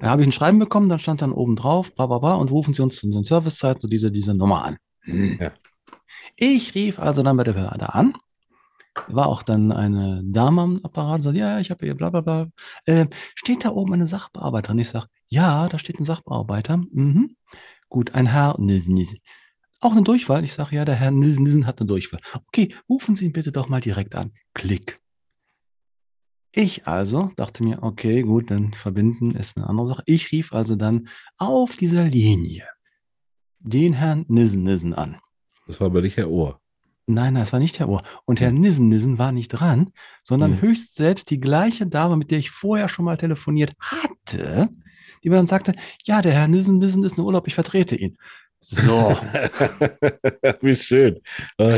Da habe ich ein Schreiben bekommen, dann stand dann oben drauf, bla bla bla, und rufen Sie uns zu unseren Servicezeiten so diese, diese Nummer an. Hm.
Ja.
Ich rief also dann bei der Behörde an. War auch dann eine Dame am Apparat und sagte, ja, ich habe hier bla bla bla. Äh, steht da oben eine Sachbearbeiterin? Ich sage, ja, da steht ein Sachbearbeiter. Mhm. Gut, ein Herr. Auch eine Durchwahl? Ich sage, ja, der Herr Nissen, Nissen hat eine Durchwahl. Okay, rufen Sie ihn bitte doch mal direkt an. Klick. Ich also dachte mir, okay, gut, dann verbinden ist eine andere Sache. Ich rief also dann auf dieser Linie den Herrn Nissen Nissen an.
Das war aber nicht Herr Ohr.
Nein, nein, es war nicht Herr Ohr. Und Herr Nissen Nissen war nicht dran, sondern
Hm.
höchst selbst die gleiche Dame, mit der ich vorher schon mal telefoniert hatte, die mir dann sagte, ja, der Herr Nissen Nissen ist in Urlaub, ich vertrete ihn. So, *laughs*
Wie schön. Oh.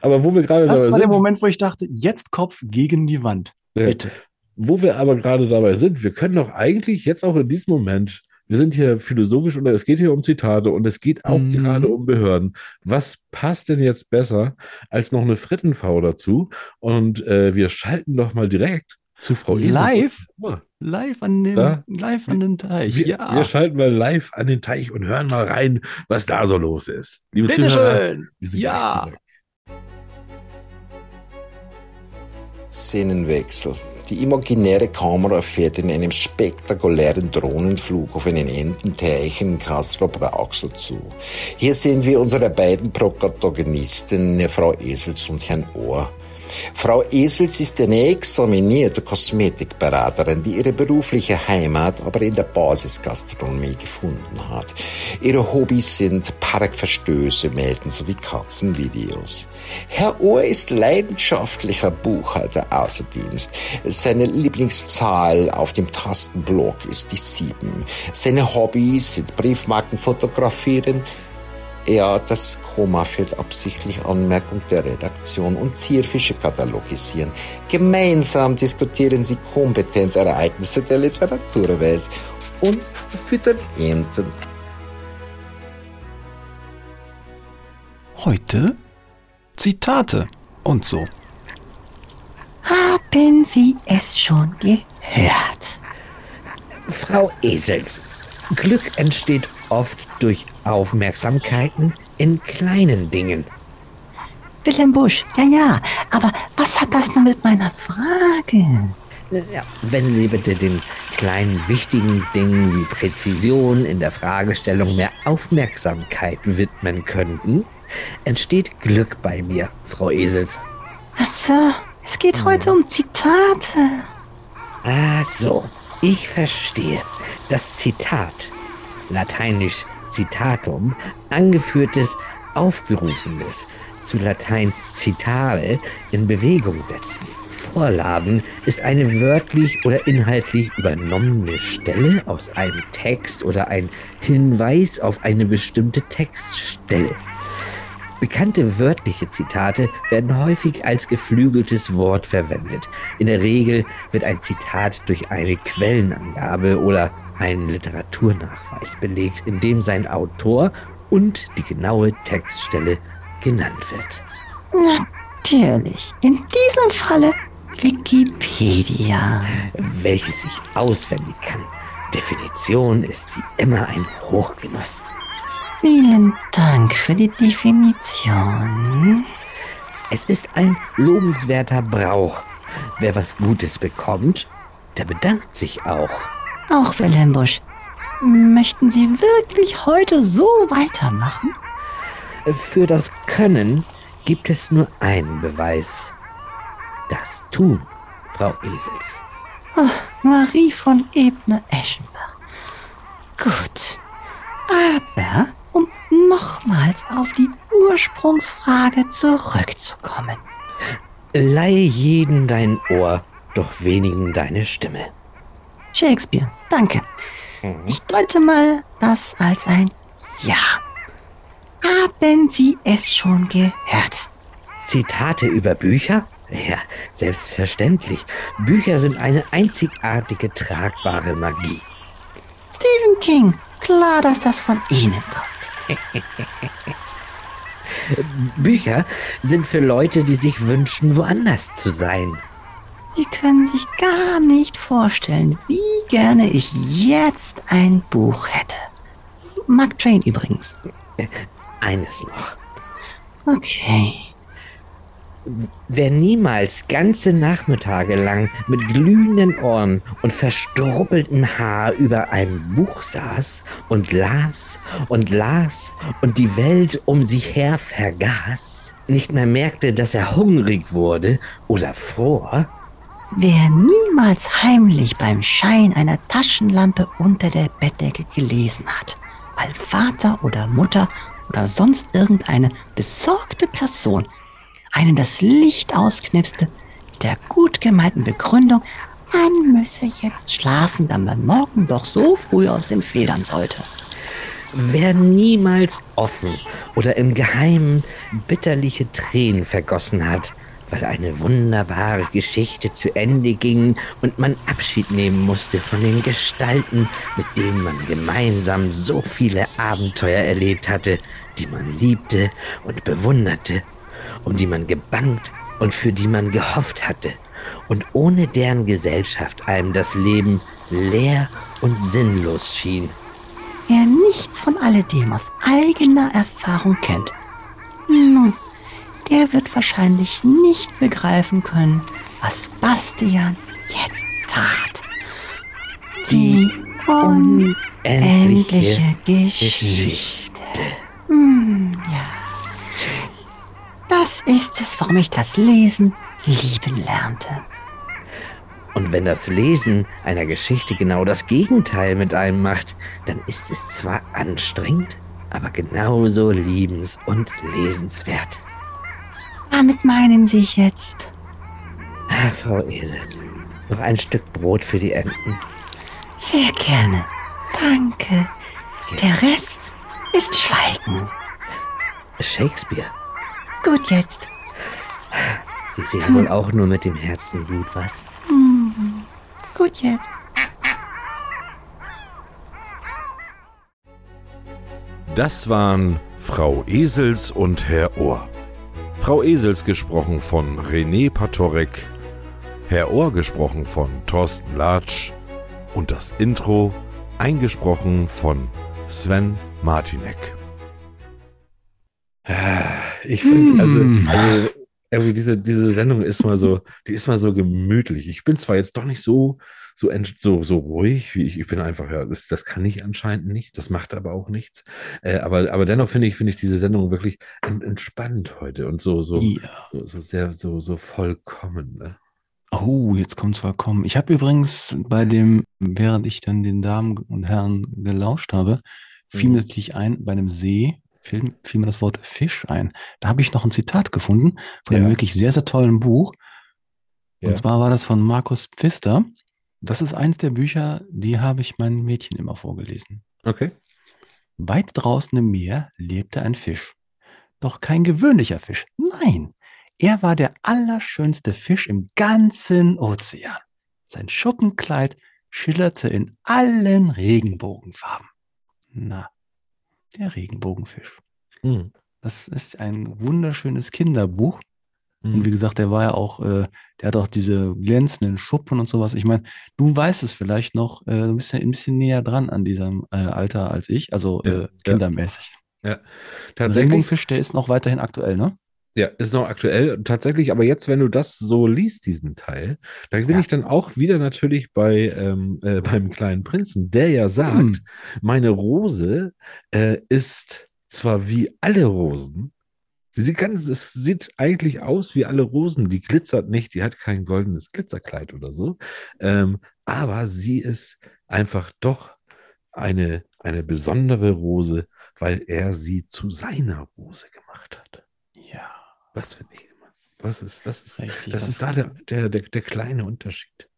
Aber wo wir gerade
das war der Moment, wo ich dachte, jetzt Kopf gegen die Wand. Bitte.
wo wir aber gerade dabei sind, wir können doch eigentlich jetzt auch in diesem Moment, wir sind hier philosophisch und es geht hier um Zitate und es geht auch
Mhm.
gerade um Behörden. Was passt denn jetzt besser als noch eine Frittenfrau dazu? Und äh, wir schalten doch mal direkt zu Frau Esels.
Live? Live an den,
Da?
live an den Teich.
wir,
ja.
wir schalten mal live an den Teich und hören mal rein, was da so los ist. Liebe Zuhörer,
Bitteschön.
wir sind
Ja.
gleich zurück.
Szenenwechsel. Die imaginäre Kamera fährt in einem spektakulären Drohnenflug auf einen Ententeich in Castro-Brauxel zu. Hier sehen wir unsere beiden Protagonisten, Frau Esels und Herrn Ohr. Frau Esels ist eine examinierte Kosmetikberaterin, die ihre berufliche Heimat aber in der Basisgastronomie gefunden hat. Ihre Hobbys sind Parkverstöße melden sowie Katzenvideos. Herr Ohr ist leidenschaftlicher Buchhalter außer Dienst. Seine Lieblingszahl auf dem Tastenblock ist die sieben. Seine Hobbys sind Briefmarken fotografieren, ja, das Komma fehlt absichtlich Anmerkung der Redaktion und Zierfische katalogisieren. Gemeinsam diskutieren sie kompetent Ereignisse der Literaturwelt und füttern Enten.
Heute Zitate und so.
Haben Sie es schon gehört?
Frau Esels, Glück entsteht oft durch Aufmerksamkeiten in kleinen Dingen.
Wilhelm Busch, ja, ja. Aber was hat das nun mit meiner Frage?
Ja, wenn Sie bitte den kleinen wichtigen Dingen wie Präzision in der Fragestellung mehr Aufmerksamkeit widmen könnten, entsteht Glück bei mir, Frau Esels.
Ach so, es geht heute um Zitate.
Ah, so. Ich verstehe. Das Zitat, lateinisch citatum, angeführtes, aufgerufenes, zu Latein citare, in Bewegung setzen. Vorladen ist eine wörtlich oder inhaltlich übernommene Stelle aus einem Text oder ein Hinweis auf eine bestimmte Textstelle. Bekannte wörtliche Zitate werden häufig als geflügeltes Wort verwendet. In der Regel wird ein Zitat durch eine Quellenangabe oder einen Literaturnachweis belegt, in dem sein Autor und die genaue Textstelle genannt wird.
Natürlich. In diesem Falle Wikipedia.
Welches sich auswendig kann. Definition ist wie immer ein Hochgenuss.
Vielen Dank für die Definition.
Es ist ein lobenswerter Brauch. Wer was Gutes bekommt, der bedankt sich auch.
Auch Wilhelm Busch. Möchten Sie wirklich heute so weitermachen?
Für das Können gibt es nur einen Beweis. Das Tun, Frau Esels.
Marie von Ebner-Eschenbach. Gut. Aber nochmals auf die Ursprungsfrage zurückzukommen.
Leihe jeden dein Ohr, doch wenigen deine Stimme.
Shakespeare, danke. Ich deute mal das als ein Ja. Haben Sie es schon gehört?
Zitate über Bücher? Ja, selbstverständlich. Bücher sind eine einzigartige tragbare Magie.
Stephen King, klar, dass das von Ihnen kommt. *laughs*
Bücher sind für Leute, die sich wünschen, woanders zu sein.
Sie können sich gar nicht vorstellen, wie gerne ich jetzt ein Buch hätte. Mark Twain übrigens.
Eines noch.
Okay.
Wer niemals ganze Nachmittage lang mit glühenden Ohren und verstruppeltem Haar über einem Buch saß und las und las und die Welt um sich her vergaß, nicht mehr merkte, dass er hungrig wurde oder fror,
Wer niemals heimlich beim Schein einer Taschenlampe unter der Bettdecke gelesen hat, weil Vater oder Mutter oder sonst irgendeine besorgte Person einen das Licht ausknipste, der gut gemeinten Begründung, man müsse jetzt schlafen, da man morgen doch so früh aus dem Federn sollte.
wer niemals offen oder im Geheimen bitterliche Tränen vergossen hat, weil eine wunderbare Geschichte zu Ende ging und man Abschied nehmen musste von den Gestalten, mit denen man gemeinsam so viele Abenteuer erlebt hatte, die man liebte und bewunderte, um die man gebangt und für die man gehofft hatte, und ohne deren Gesellschaft einem das Leben leer und sinnlos schien.
Wer nichts von alledem aus eigener Erfahrung kennt, nun, der wird wahrscheinlich nicht begreifen können, was Bastian jetzt tat. Die unendliche Geschichte. Hm, ja. Das ist es, warum ich das Lesen lieben lernte.
Und wenn das Lesen einer Geschichte genau das Gegenteil mit einem macht, dann ist es zwar anstrengend, aber genauso liebens- und lesenswert.
Damit meinen Sie jetzt?
Ah, Frau Esels, noch ein Stück Brot für die Enten.
Sehr gerne. Danke. Der Rest ist Schweigen.
Shakespeare,
Gut jetzt.
Sie sehen wohl auch nur mit dem Herzen gut, was?
Hm. Gut jetzt.
Das waren Frau Esels und Herr Ohr. Frau Esels gesprochen von René Patorek, Herr Ohr gesprochen von Thorsten Latsch und das Intro eingesprochen von Sven Martinek. Ich finde, also, also irgendwie diese, diese Sendung ist mal so, die ist mal so gemütlich. Ich bin zwar jetzt doch nicht so, so, so, so ruhig, wie ich, ich bin einfach, ja, das, das kann ich anscheinend nicht, das macht aber auch nichts. Äh, aber, aber dennoch finde ich, finde ich diese Sendung wirklich en- entspannt heute und so, so,
Ja.
so, so sehr, so, so vollkommen. Ne?
Oh, jetzt kommt's vollkommen. Ich habe übrigens bei dem, während ich dann den Damen und Herren gelauscht habe, fiel
Mhm.
natürlich ein, bei einem See fiel, fiel mir das Wort Fisch ein. Da habe ich noch ein Zitat gefunden von einem
Ja.
wirklich sehr, sehr tollen Buch.
Ja.
Und zwar war das von Markus Pfister. Das ist eins der Bücher, die habe ich meinen Mädchen immer vorgelesen.
Okay.
Weit draußen im Meer lebte ein Fisch. Doch kein gewöhnlicher Fisch. Nein, er war der allerschönste Fisch im ganzen Ozean. Sein Schuppenkleid schillerte in allen Regenbogenfarben. Na, der Regenbogenfisch.
Hm.
Das ist ein wunderschönes Kinderbuch. Und
Hm.
wie gesagt, der war ja auch, äh, der hat auch diese glänzenden Schuppen und sowas. Ich meine, du weißt es vielleicht noch, äh, du bist ja ein bisschen näher dran an diesem äh, Alter als ich, also
Ja,
äh,
ja.
kindermäßig.
Ja.
Der
Tatsächlich.
Regenbogenfisch, der ist noch weiterhin aktuell, ne?
Ja, ist noch aktuell. Tatsächlich, aber jetzt, wenn du das so liest, diesen Teil, da bin
Ja.
ich dann auch wieder natürlich bei ähm, äh, *laughs* beim kleinen Prinzen, der ja sagt,
Hm.
meine Rose äh, ist zwar wie alle Rosen, sie sieht ganz, es sieht eigentlich aus wie alle Rosen, die glitzert nicht, die hat kein goldenes Glitzerkleid oder so, ähm, aber sie ist einfach doch eine, eine besondere Rose, weil er sie zu seiner Rose gemacht hat.
Ja,
Das finde ich immer. Das ist, das ist,
richtig.
das ist da der, der, der, der kleine Unterschied.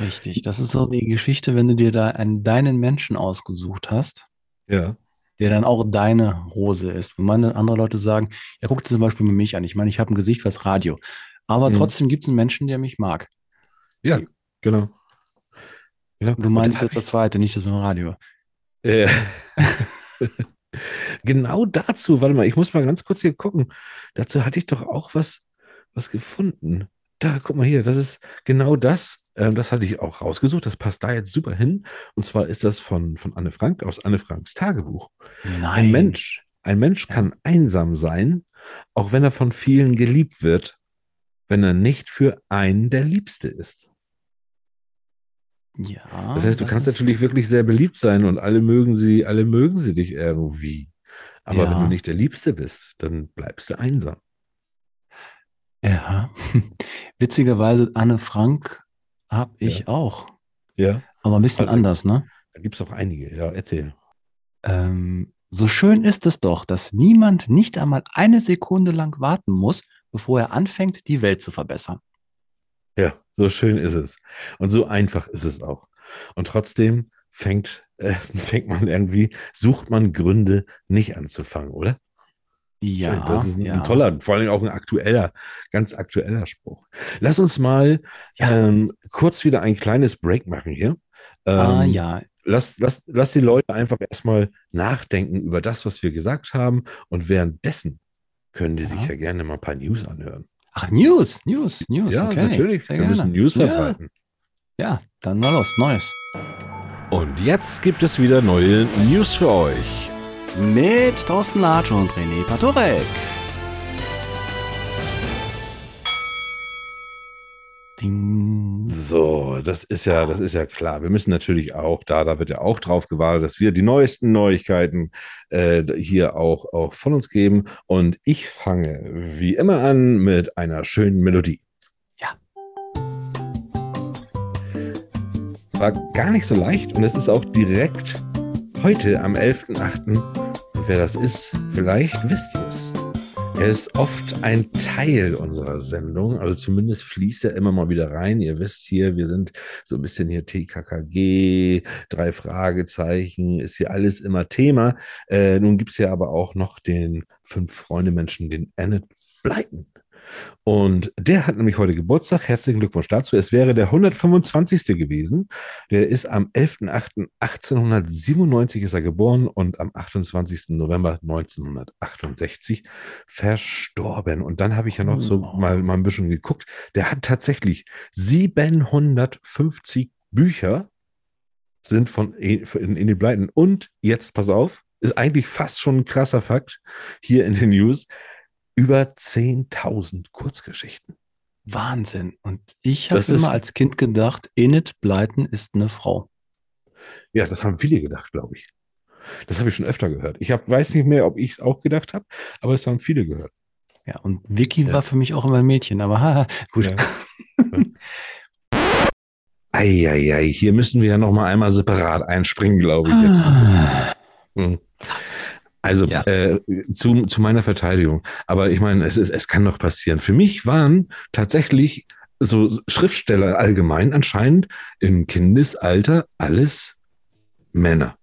Richtig. Das ist so die Geschichte, wenn du dir da einen, deinen Menschen ausgesucht hast,
Ja.
der dann auch deine Rose ist. Wenn meine andere Leute sagen, ja, guck dir zum Beispiel mich an. Ich meine, ich habe ein Gesicht fürs Radio. Aber
Mhm.
trotzdem gibt es einen Menschen, der mich mag.
Ja, genau. genau.
Du
Und
meinst jetzt das zweite, nicht das mit dem Radio.
Äh, *laughs* *laughs* genau dazu, warte mal, ich muss mal ganz kurz hier gucken. Dazu hatte ich doch auch was, was gefunden. Da, guck mal hier, das ist genau das. Ähm, das hatte ich auch rausgesucht. Das passt da jetzt super hin. Und zwar ist das von, von Anne Frank aus Anne Franks Tagebuch.
Nein.
Ein Mensch, ein Mensch kann einsam sein, auch wenn er von vielen geliebt wird, wenn er nicht für einen der Liebste ist.
Ja.
Das heißt, du kannst
ist-
natürlich wirklich sehr beliebt sein und alle mögen sie, alle mögen sie dich irgendwie. Aber
Ja.
wenn du nicht der Liebste bist, dann bleibst du einsam.
Ja. *laughs* Witzigerweise, Anne Frank habe ich
Ja.
auch.
Ja.
Aber ein bisschen
Also-
anders, ne?
Da gibt es auch einige. Ja, erzähl.
Ähm, so schön ist es doch, dass niemand nicht einmal eine Sekunde lang warten muss, bevor er anfängt, die Welt zu verbessern.
Ja, so schön ist es. Und so einfach ist es auch. Und trotzdem fängt, äh, *laughs* fängt man irgendwie, sucht man Gründe, nicht anzufangen, oder?
Ja,
Schön, das ist ein,
ja.
ein toller, vor allem auch ein aktueller, ganz aktueller Spruch. Lass uns mal
Ja.
ähm, kurz wieder ein kleines Break machen hier. Ähm,
ah, ja.
lass, lass, lass die Leute einfach erstmal nachdenken über das, was wir gesagt haben. Und währenddessen können die
Ja.
sich ja gerne mal ein paar News anhören.
Ach, News, News, News.
ja,
okay.
natürlich.
Sehr
Wir müssen
gerne.
News
ja.
verbreiten.
Ja, dann mal los, Neues.
Und jetzt gibt es wieder neue News für euch.
Mit Thorsten Latsch und René Patorek. Ding.
So, das ist ja, das ist ja klar. Wir müssen natürlich auch da, da wird ja auch drauf gewartet, dass wir die neuesten Neuigkeiten äh, hier auch, auch von uns geben. Und ich fange wie immer an mit einer schönen Melodie.
Ja.
War gar nicht so leicht und es ist auch direkt heute am 11.8. Und wer das ist, vielleicht wisst ihr es. Er ist oft ein Teil unserer Sendung, also zumindest fließt er immer mal wieder rein. Ihr wisst hier, wir sind so ein bisschen hier TKKG, drei Fragezeichen, ist hier alles immer Thema. Äh, nun gibt's ja aber auch noch den Fünf-Freunde-Menschen, den Annette Blyton. Und der hat nämlich heute Geburtstag. Herzlichen Glückwunsch dazu. Es wäre der 125. gewesen. Der ist am 11.08.1897 ist er geboren und am 28. November 1968 verstorben. Und dann habe ich ja noch so
Oh.
mal, mal ein bisschen geguckt. Der hat tatsächlich 750 Bücher sind von E- in, in die Pleiten. Und jetzt, pass auf, ist eigentlich fast schon ein krasser Fakt hier in den News. Über 10.000 Kurzgeschichten.
Wahnsinn. Und ich habe immer als Kind gedacht, Enid Blyton ist eine Frau.
Ja, das haben viele gedacht, glaube ich. Das habe ich schon öfter gehört. Ich hab, weiß nicht mehr, ob ich es auch gedacht habe, aber es haben viele gehört.
Ja, und Vicky
Ja.
war für mich auch immer ein Mädchen, aber haha, gut.
Ja. *laughs* Eieiei, hier müssen wir ja noch mal einmal separat einspringen, glaube ich jetzt.
Ah.
Mhm. Also
Ja.
äh, zu, zu meiner Verteidigung. Aber ich meine, es, ist, es kann doch passieren. Für mich waren tatsächlich so Schriftsteller allgemein anscheinend im Kindesalter alles Männer.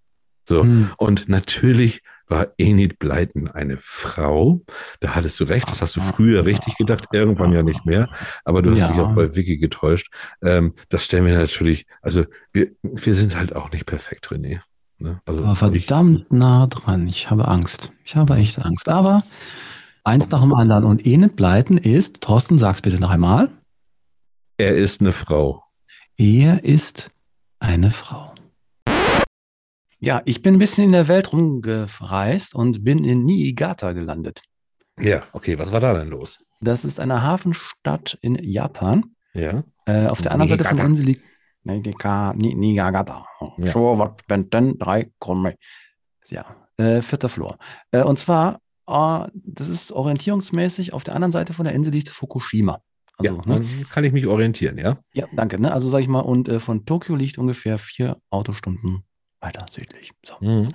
So.
Hm.
Und natürlich war Enid Blyton eine Frau. Da hattest du recht, das hast du früher richtig gedacht, irgendwann ja nicht mehr. Aber du hast
Ja.
dich auch bei Vicky getäuscht. Ähm, das stellen wir natürlich, also wir, wir sind halt auch nicht perfekt, René. Ne? Also
Aber verdammt nah dran. Ich habe Angst. Ich habe echt Angst. Aber eins nach dem anderen. Und Enid Blyton ist, Thorsten, sag's bitte noch einmal,
er ist eine Frau.
er ist eine Frau. Ja, ich bin ein bisschen in der Welt rumgereist und bin in Niigata gelandet.
Ja, okay, was war da denn los?
Das ist eine Hafenstadt in Japan.
Ja.
Äh, auf der anderen Seite von. Insel liegt Niigata. Ni- Niigata.
Ja.
Denn drei Komme? Ja, äh, vierter Flur. Äh, und zwar, äh, das ist orientierungsmäßig, auf der anderen Seite von der Insel liegt Fukushima. Also,
ja,
ne?
dann kann ich mich orientieren, ja?
ja, danke. Ne? Also sage ich mal, und äh, von Tokio liegt ungefähr vier Autostunden weiter südlich. So.
Mhm.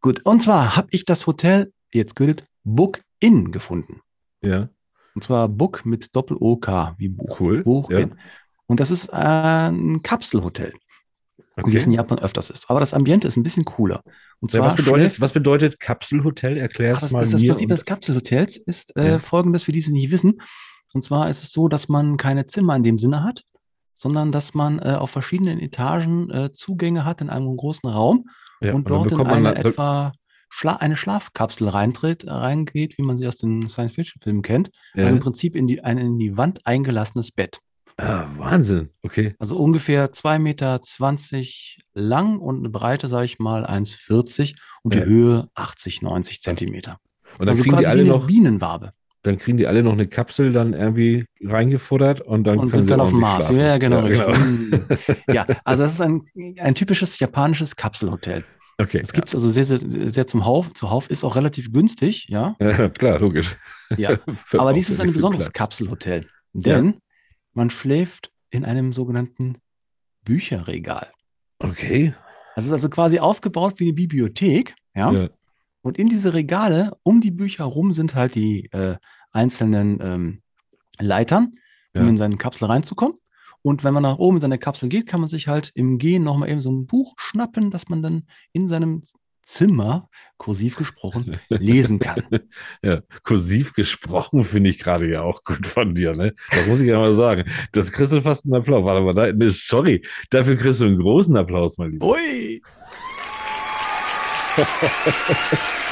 Gut, und zwar habe ich das Hotel, jetzt gilt, Book In gefunden.
Ja,
Und zwar Book mit Doppel-OK, wie Buch.
cool.
Buch
ja.
In. Und das ist ein Kapselhotel, wie es in
Okay.
Japan öfters ist. Aber das Ambiente ist ein bisschen cooler. Und
Ja,
zwar
was, bedeutet,
schläft-
was bedeutet Kapselhotel? Erklär
Ah,
es
das,
mal
das, das
mir.
Prinzip
und-
des Kapselhotels ist äh,
Ja.
folgendes, für die es nicht wissen. Und zwar ist es so, dass man keine Zimmer in dem Sinne hat, sondern dass man äh, auf verschiedenen Etagen äh, Zugänge hat in einem großen Raum
ja,
und
dann
dort in
bekommt man
eine
da-
etwa Schla eine Schlafkapsel reintritt, äh, reingeht, wie man sie aus den Science-Fiction-Filmen kennt. Also im Prinzip in die, ein in die Wand eingelassenes Bett.
Ah, Wahnsinn. Okay.
Also ungefähr 2,20 Meter lang und eine Breite, sage ich mal, 1,40 und
Ja.
die Höhe 80, 90 Zentimeter.
Und dann
also
kriegen die alle noch,
Bienenwabe.
dann kriegen die alle noch eine Kapsel dann irgendwie reingefuttert und dann
und
können
sind
sie
dann auf dem Mars.
schlafen.
Ja, genau.
Ja,
richtig. Mm. ja, also das ist ein, ein typisches japanisches Kapselhotel.
Okay.
Das gibt es also sehr, sehr, sehr zum Hauf. Zuhauf ist auch relativ günstig, ja. *laughs*
Ja, klar, logisch.
Ja. *laughs* Aber dies ist
ja
ein besonderes
Platz.
Kapselhotel. Denn man schläft in einem sogenannten Bücherregal.
Okay.
Das ist also quasi aufgebaut wie eine Bibliothek, ja.
Ja.
Und in diese Regale, um die Bücher rum, sind halt die äh, einzelnen ähm, Leitern, um
Ja.
in seine Kapsel reinzukommen. Und wenn man nach oben in seine Kapsel geht, kann man sich halt im Gehen nochmal eben so ein Buch schnappen, das man dann in seinem Zimmer, kursiv gesprochen, lesen kann. *laughs*
Ja, kursiv gesprochen finde ich gerade ja auch gut von dir, ne? Das muss ich ja mal sagen. Das kriegst du fast einen Applaus. Warte mal, da, ne, sorry, dafür kriegst du einen großen Applaus, mein Lieber.
Ui! *laughs*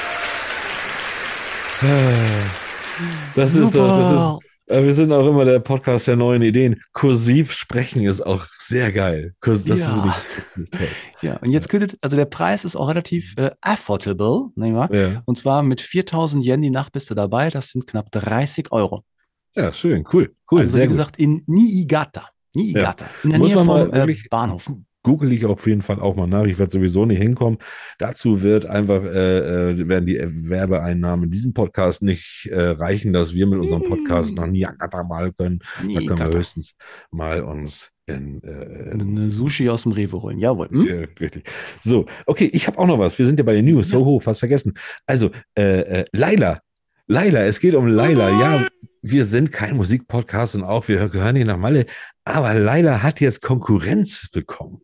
Das ist doch, das ist, wir sind auch immer der Podcast der neuen Ideen. Kursiv sprechen ist auch sehr geil. Kurs, das
Ja.
ich toll.
Ja, und jetzt gilt, also der Preis ist auch relativ äh, affordable, nicht wahr?
Ja.
Und zwar mit 4000 Yen die Nacht bist du dabei, das sind knapp 30 Euro.
ja, schön, cool, cool,
also wie
gut.
gesagt, in Niigata. Niigata. In der
Muss
Nähe vom
mal
äh, Bahnhof.
Google ich auf jeden Fall auch mal nach. Ich werde sowieso nicht hinkommen. Dazu wird einfach, äh, äh, werden die Werbeeinnahmen in diesem Podcast nicht äh, reichen, dass wir mit unserem Podcast nach Niagara mal können. Da können wir höchstens mal uns in, äh, in
Eine Sushi aus dem Rewe holen. Jawohl. Hm?
äh, richtig. So, okay, ich habe auch noch was. Wir sind ja bei den News. So
Ja.
hoch, fast vergessen. Also, äh, äh, Laila. Laila, es geht um Laila. Ja, wir sind kein Musikpodcast und auch wir gehören nicht nach Malle. Aber Laila hat jetzt Konkurrenz bekommen.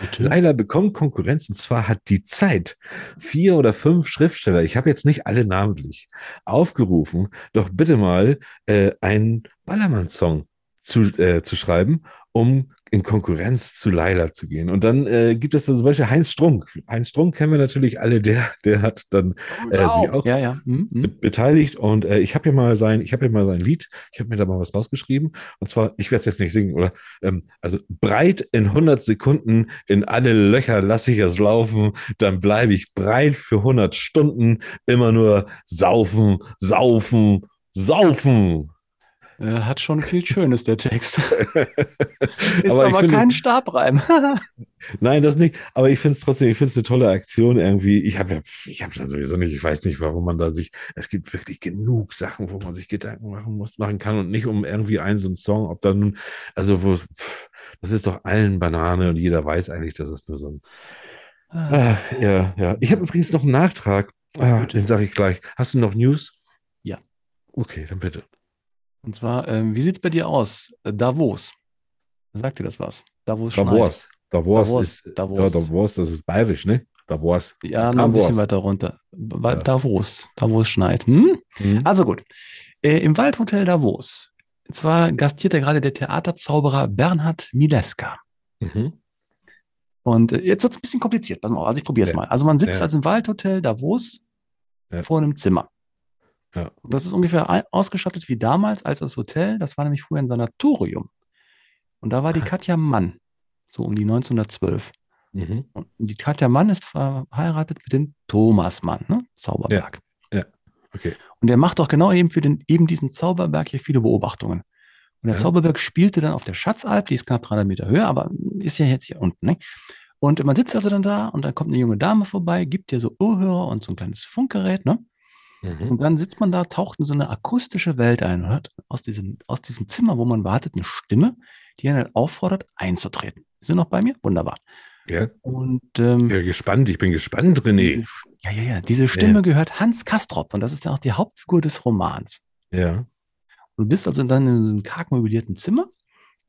Bitte?
Laila bekommt Konkurrenz und zwar hat die Zeit vier oder fünf Schriftsteller, ich habe jetzt nicht alle namentlich, aufgerufen, doch bitte mal äh, einen Ballermann-Song zu, äh, zu schreiben, um in Konkurrenz zu Laila zu gehen. Und dann äh, gibt es da zum Beispiel Heinz Strunk. Heinz Strunk kennen wir natürlich alle, der, der hat dann äh, sie auch
Ja, ja. Hm,
be-
hm.
beteiligt und äh, ich habe hier mal sein, ich habe hier mal sein Lied, ich habe mir da mal was rausgeschrieben und zwar, ich werde es jetzt nicht singen, oder? Ähm, also breit in 100 Sekunden in alle Löcher lasse ich es laufen, dann bleibe ich breit für 100 Stunden, immer nur saufen, saufen, saufen.
Er hat schon viel Schönes, der Text. *laughs* Ist
Aber
aber,
finde-
kein Stabreim. *laughs*
Nein, das nicht. Aber ich finde es trotzdem, ich finde es eine tolle Aktion irgendwie. Ich habe ja, ich habe sowieso nicht, ich weiß nicht, warum man da sich, es gibt wirklich genug Sachen, wo man sich Gedanken machen muss, machen kann und nicht um irgendwie einen so einen Song, ob da nun, also wo, pff, das ist doch allen Banane und jeder weiß eigentlich, dass es nur so ein, ah, ja, ja. Ich habe übrigens noch einen Nachtrag. Ah, den sage ich gleich. Hast du noch News?
Ja.
Okay, dann bitte.
Und zwar, ähm, wie sieht es bei dir aus? Äh, Davos. Sagt dir das was? Davos schneit.
Davos. Davos
Davos,
ist,
Davos.
ja, Davos, das ist bayerisch, ne? Davos.
Ja, noch ein
Davos.
bisschen weiter runter. Bei
Ja.
Davos. Davos schneit. Hm?
Mhm.
Also gut. Äh, Im Waldhotel Davos. Und zwar gastiert ja gerade der Theaterzauberer Bernhard Mileska.
Mhm.
Und äh, jetzt wird es ein bisschen kompliziert. Pass mal also ich probiere es
Ja.
mal. Also man sitzt
Ja.
also im Waldhotel Davos vor einem Zimmer.
Ja.
Das ist ungefähr ausgestattet wie damals als das Hotel. Das war nämlich früher ein Sanatorium. Und da war die Katja Mann, so um die 1912.
Mhm.
Und die Katja Mann ist verheiratet mit dem Thomas Mann, ne? Zauberberg.
Okay.
Und er macht doch genau eben für den, eben diesen Zauberberg hier viele Beobachtungen. Und der
Ja.
Zauberberg spielte dann auf der Schatzalp, die ist knapp 300 Meter höher, aber ist ja jetzt hier unten. Ne? Und man sitzt also dann da und dann kommt eine junge Dame vorbei, gibt dir so Ohrhörer und so ein kleines Funkgerät. Ne?
Mhm.
Und dann sitzt man da, taucht in so eine akustische Welt ein und hört aus diesem, aus diesem Zimmer, wo man wartet, eine Stimme, die einen auffordert, einzutreten. Sind Sie noch bei mir? Wunderbar.
Ja,
Und ähm,
ja, gespannt, ich bin gespannt, René.
diese, ja, ja, ja, diese Stimme
Ja.
gehört Hans Kastrop und das ist ja auch die Hauptfigur des Romans.
Ja.
Du bist also dann in einem karg möblierten Zimmer.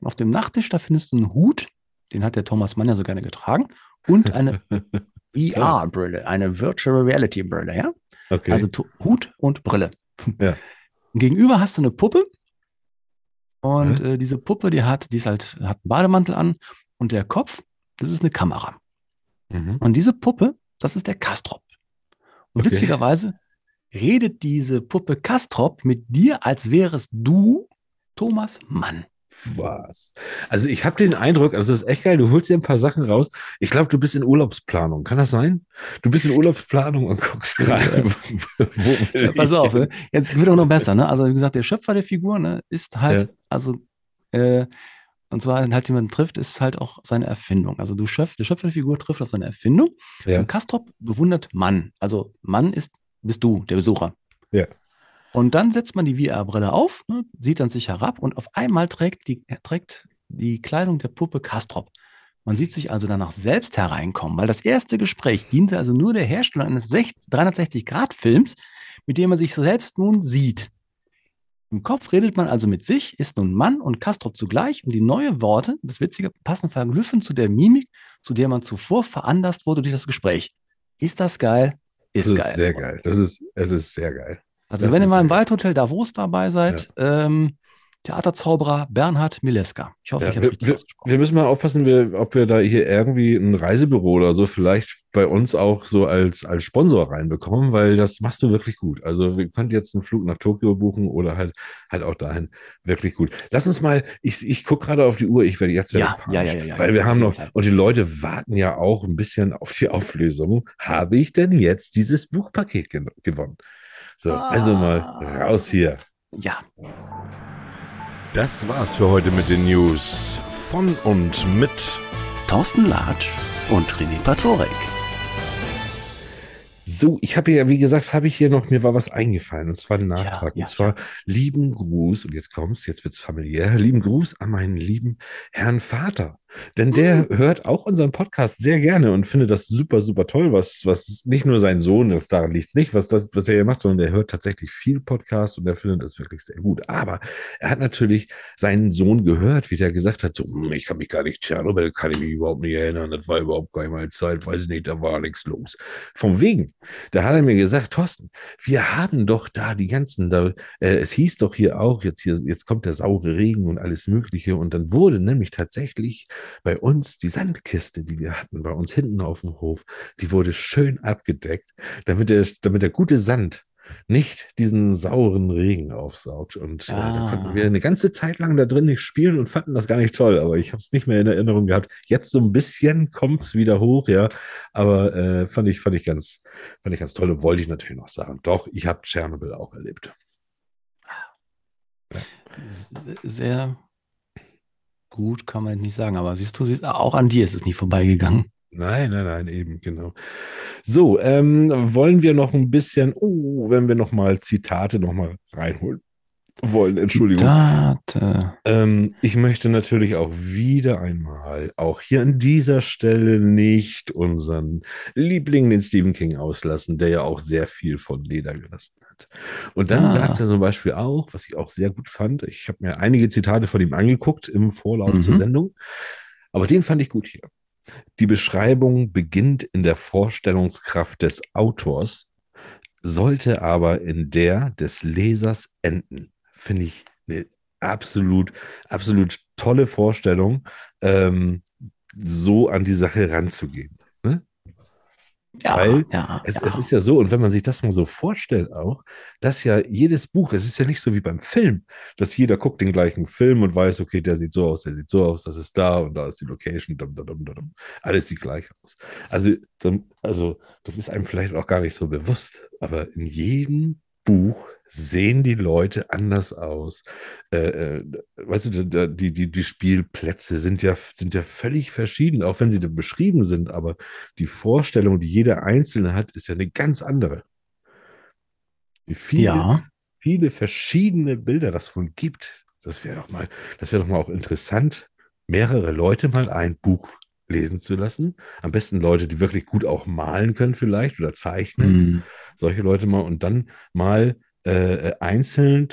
Auf dem Nachttisch, da findest du einen Hut, den hat der Thomas Mann ja so gerne getragen, und eine *laughs* VR-Brille, eine Virtual Reality Brille, ja?
Okay.
Also Hut und Brille.
Ja.
Gegenüber hast du eine Puppe. Und äh, diese Puppe, die hat, die ist halt, hat einen Bademantel an und der Kopf, das ist eine Kamera.
mhm.
Und diese Puppe, das ist der Kastrop. Und
Okay.
witzigerweise redet diese Puppe Kastrop mit dir, als wärest du Thomas Mann.
Was? Also ich habe den Eindruck, also das ist echt geil, du holst dir ein paar Sachen raus. Ich glaube, du bist in Urlaubsplanung. Kann das sein? Du bist in Urlaubsplanung und guckst gerade.
Ja, *laughs* pass auf, ne? jetzt wird auch noch besser. Ne? Also wie gesagt, der Schöpfer der Figur ne, ist halt,
Ja.
also, äh, und zwar halt jemanden trifft, ist halt auch seine Erfindung. Also du Schöpf, der Schöpfer der Figur trifft auf seine Erfindung.
Ja.
Und Kastrop bewundert Mann. Also Mann ist, bist du, der Besucher.
Ja.
Und dann setzt man die VR-Brille auf, ne, sieht dann sich herab und auf einmal trägt die, trägt die Kleidung der Puppe Kastrop. Man sieht sich also danach selbst hereinkommen, weil das erste Gespräch diente also nur der Herstellung eines 360-Grad-Films, mit dem man sich selbst nun sieht. Im Kopf redet man also mit sich, ist nun Mann und Kastrop zugleich und die neue Worte, das Witzige, passen verglüffen zu der Mimik, zu der man zuvor veranlasst wurde durch das Gespräch. Ist das geil? Ist
Das ist
geil.
sehr geil. Das ist, es ist sehr geil.
Also
Das
wenn ihr mal im Waldhotel Davos dabei seid, ähm, Theaterzauberer Bernhard Mileska. Ich hoffe,
Ja,
ich habe richtig
wir,
ausgesprochen.
wir müssen mal aufpassen, wir, ob wir da hier irgendwie ein Reisebüro oder so vielleicht bei uns auch so als, als Sponsor reinbekommen, weil das machst du wirklich gut. Also wir könnten jetzt einen Flug nach Tokio buchen oder halt halt auch dahin. Wirklich gut. Lass uns mal, ich, ich gucke gerade auf die Uhr, ich werde jetzt werde
Ja, ja, ja, ja, ja,
weil wir haben noch, und die Leute warten ja auch ein bisschen auf die Auflösung. Habe ich denn jetzt dieses Buchpaket gewonnen? So, also mal
Ah.
raus hier.
Ja,
Das war's für heute mit den News von und mit
Thorsten Latsch und René Patorek.
So, ich habe ja, wie gesagt, habe ich hier noch, mir war was eingefallen, und zwar ein Nachtrag.
ja,
und zwar lieben Gruß, und jetzt kommt's, jetzt wird's familiär, lieben Gruß an meinen lieben Herrn Vater. Denn der hört auch unseren Podcast sehr gerne und findet das super, super toll, was, was nicht nur sein Sohn ist, daran liegt's nicht, was das, was er hier macht, sondern der hört tatsächlich viel Podcast und er findet das wirklich sehr gut. Aber er hat natürlich seinen Sohn gehört, wie der gesagt hat, so, "Hm, ich kann mich gar nicht, Tschernobyl kann ich mich überhaupt nicht erinnern, das war überhaupt gar nicht meine Zeit, weiß ich nicht, da war nichts los. Vom Wegen, da hat er mir gesagt, Thorsten, wir haben doch da die ganzen, da, äh, es hieß doch hier auch, jetzt hier, jetzt kommt der saure Regen und alles Mögliche. Und dann wurde nämlich tatsächlich bei uns die Sandkiste, die wir hatten, bei uns hinten auf dem Hof, die wurde schön abgedeckt, damit der, damit der gute Sand nicht diesen sauren Regen aufsaugt. Und äh, da
Ah.
konnten wir eine ganze Zeit lang da drin nicht spielen und fanden das gar nicht toll. Aber ich habe es nicht mehr in Erinnerung gehabt. Jetzt so ein bisschen kommt's wieder hoch, ja. Aber äh, fand ich, fand ich ganz, fand ich ganz toll und wollte ich natürlich noch sagen. Doch, ich habe Tschernobyl auch erlebt.
Sehr gut, kann man nicht sagen. Aber siehst du, siehst, auch an dir ist es nicht vorbeigegangen.
Nein, nein, nein, eben, genau. So, ähm, wollen wir noch ein bisschen, oh, wenn wir noch mal Zitate noch mal reinholen wollen, Entschuldigung.
Zitate.
Ähm, ich möchte natürlich auch wieder einmal, auch hier an dieser Stelle nicht unseren Liebling, den Stephen King, auslassen, der ja auch sehr viel von Leder gelassen hat. Und dann
Ah.
sagt er zum Beispiel auch, was ich auch sehr gut fand, ich habe mir einige Zitate von ihm angeguckt im Vorlauf
Mhm.
zur Sendung, aber den fand ich gut hier. Die Beschreibung beginnt in der Vorstellungskraft des Autors, sollte aber in der des Lesers enden. Finde ich eine absolut, absolut tolle Vorstellung, ähm, so an die Sache ranzugehen. Ne?
Ja,
Weil
ja,
Es,
ja.
es ist ja so, und wenn man sich das mal so vorstellt auch, dass ja jedes Buch, es ist ja nicht so wie beim Film, dass jeder guckt den gleichen Film und weiß, okay, der sieht so aus, der sieht so aus, das ist da und da ist die Location, dum, dum, dum, alles sieht gleich aus. Also, also das ist einem vielleicht auch gar nicht so bewusst, aber in jedem Buch sehen die Leute anders aus. Äh, äh, weißt du, die, die, die Spielplätze sind ja, sind ja völlig verschieden, auch wenn sie da beschrieben sind, aber die Vorstellung, die jeder Einzelne hat, ist ja eine ganz andere. Wie viele,
ja,
viele verschiedene Bilder das wohl gibt. Das wäre doch mal, das wäre doch mal auch interessant, mehrere Leute mal ein Buch lesen zu lassen. Am besten Leute, die wirklich gut auch malen können vielleicht oder zeichnen.
hm,
Solche Leute mal und dann mal äh, einzeln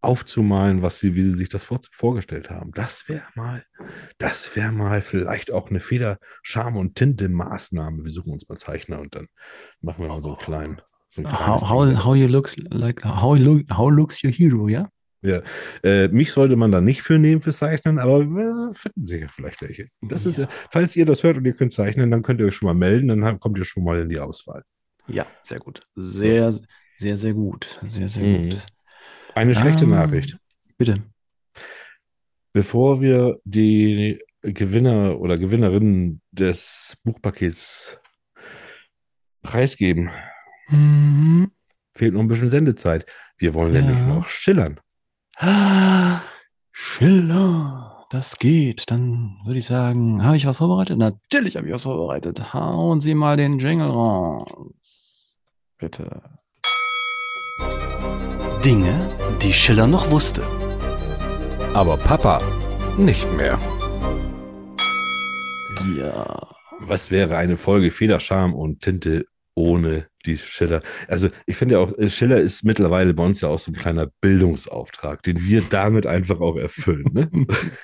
aufzumalen, was sie, wie sie sich das vor, vorgestellt haben. Das wäre mal, das wäre mal vielleicht auch eine Feder, Charme und Tinte Maßnahme. Wir suchen uns mal Zeichner und dann machen wir mal so einen kleinen, so ein
how, how, how you looks like how, look, how looks your hero, ja?
Ja, äh, mich sollte man da nicht für nehmen fürs Zeichnen, aber äh, finden sich ja vielleicht welche. Das ist ja, falls ihr das hört und ihr könnt zeichnen, dann könnt ihr euch schon mal melden, dann kommt ihr schon mal in die Auswahl.
Ja, sehr gut. Sehr, sehr, sehr gut. Sehr, sehr
Mhm.
gut.
Eine schlechte
Ähm,
Nachricht.
Bitte.
Bevor wir die Gewinner oder Gewinnerinnen des Buchpakets preisgeben,
Mhm.
fehlt noch ein bisschen Sendezeit. Wir wollen
Ja.
nämlich noch schillern.
Ah, Schiller, das geht. Dann würde ich sagen, habe ich was vorbereitet? Natürlich habe ich was vorbereitet. Hauen Sie mal den Jingle raus. Bitte.
Dinge, die Schiller noch wusste. Aber Papa nicht mehr.
Ja.
Was wäre eine Folge Federscham und Tinte ohne die Schiller? Also ich finde ja auch, äh, Schiller ist mittlerweile bei uns ja auch so ein kleiner Bildungsauftrag, den wir damit einfach auch erfüllen. Ne?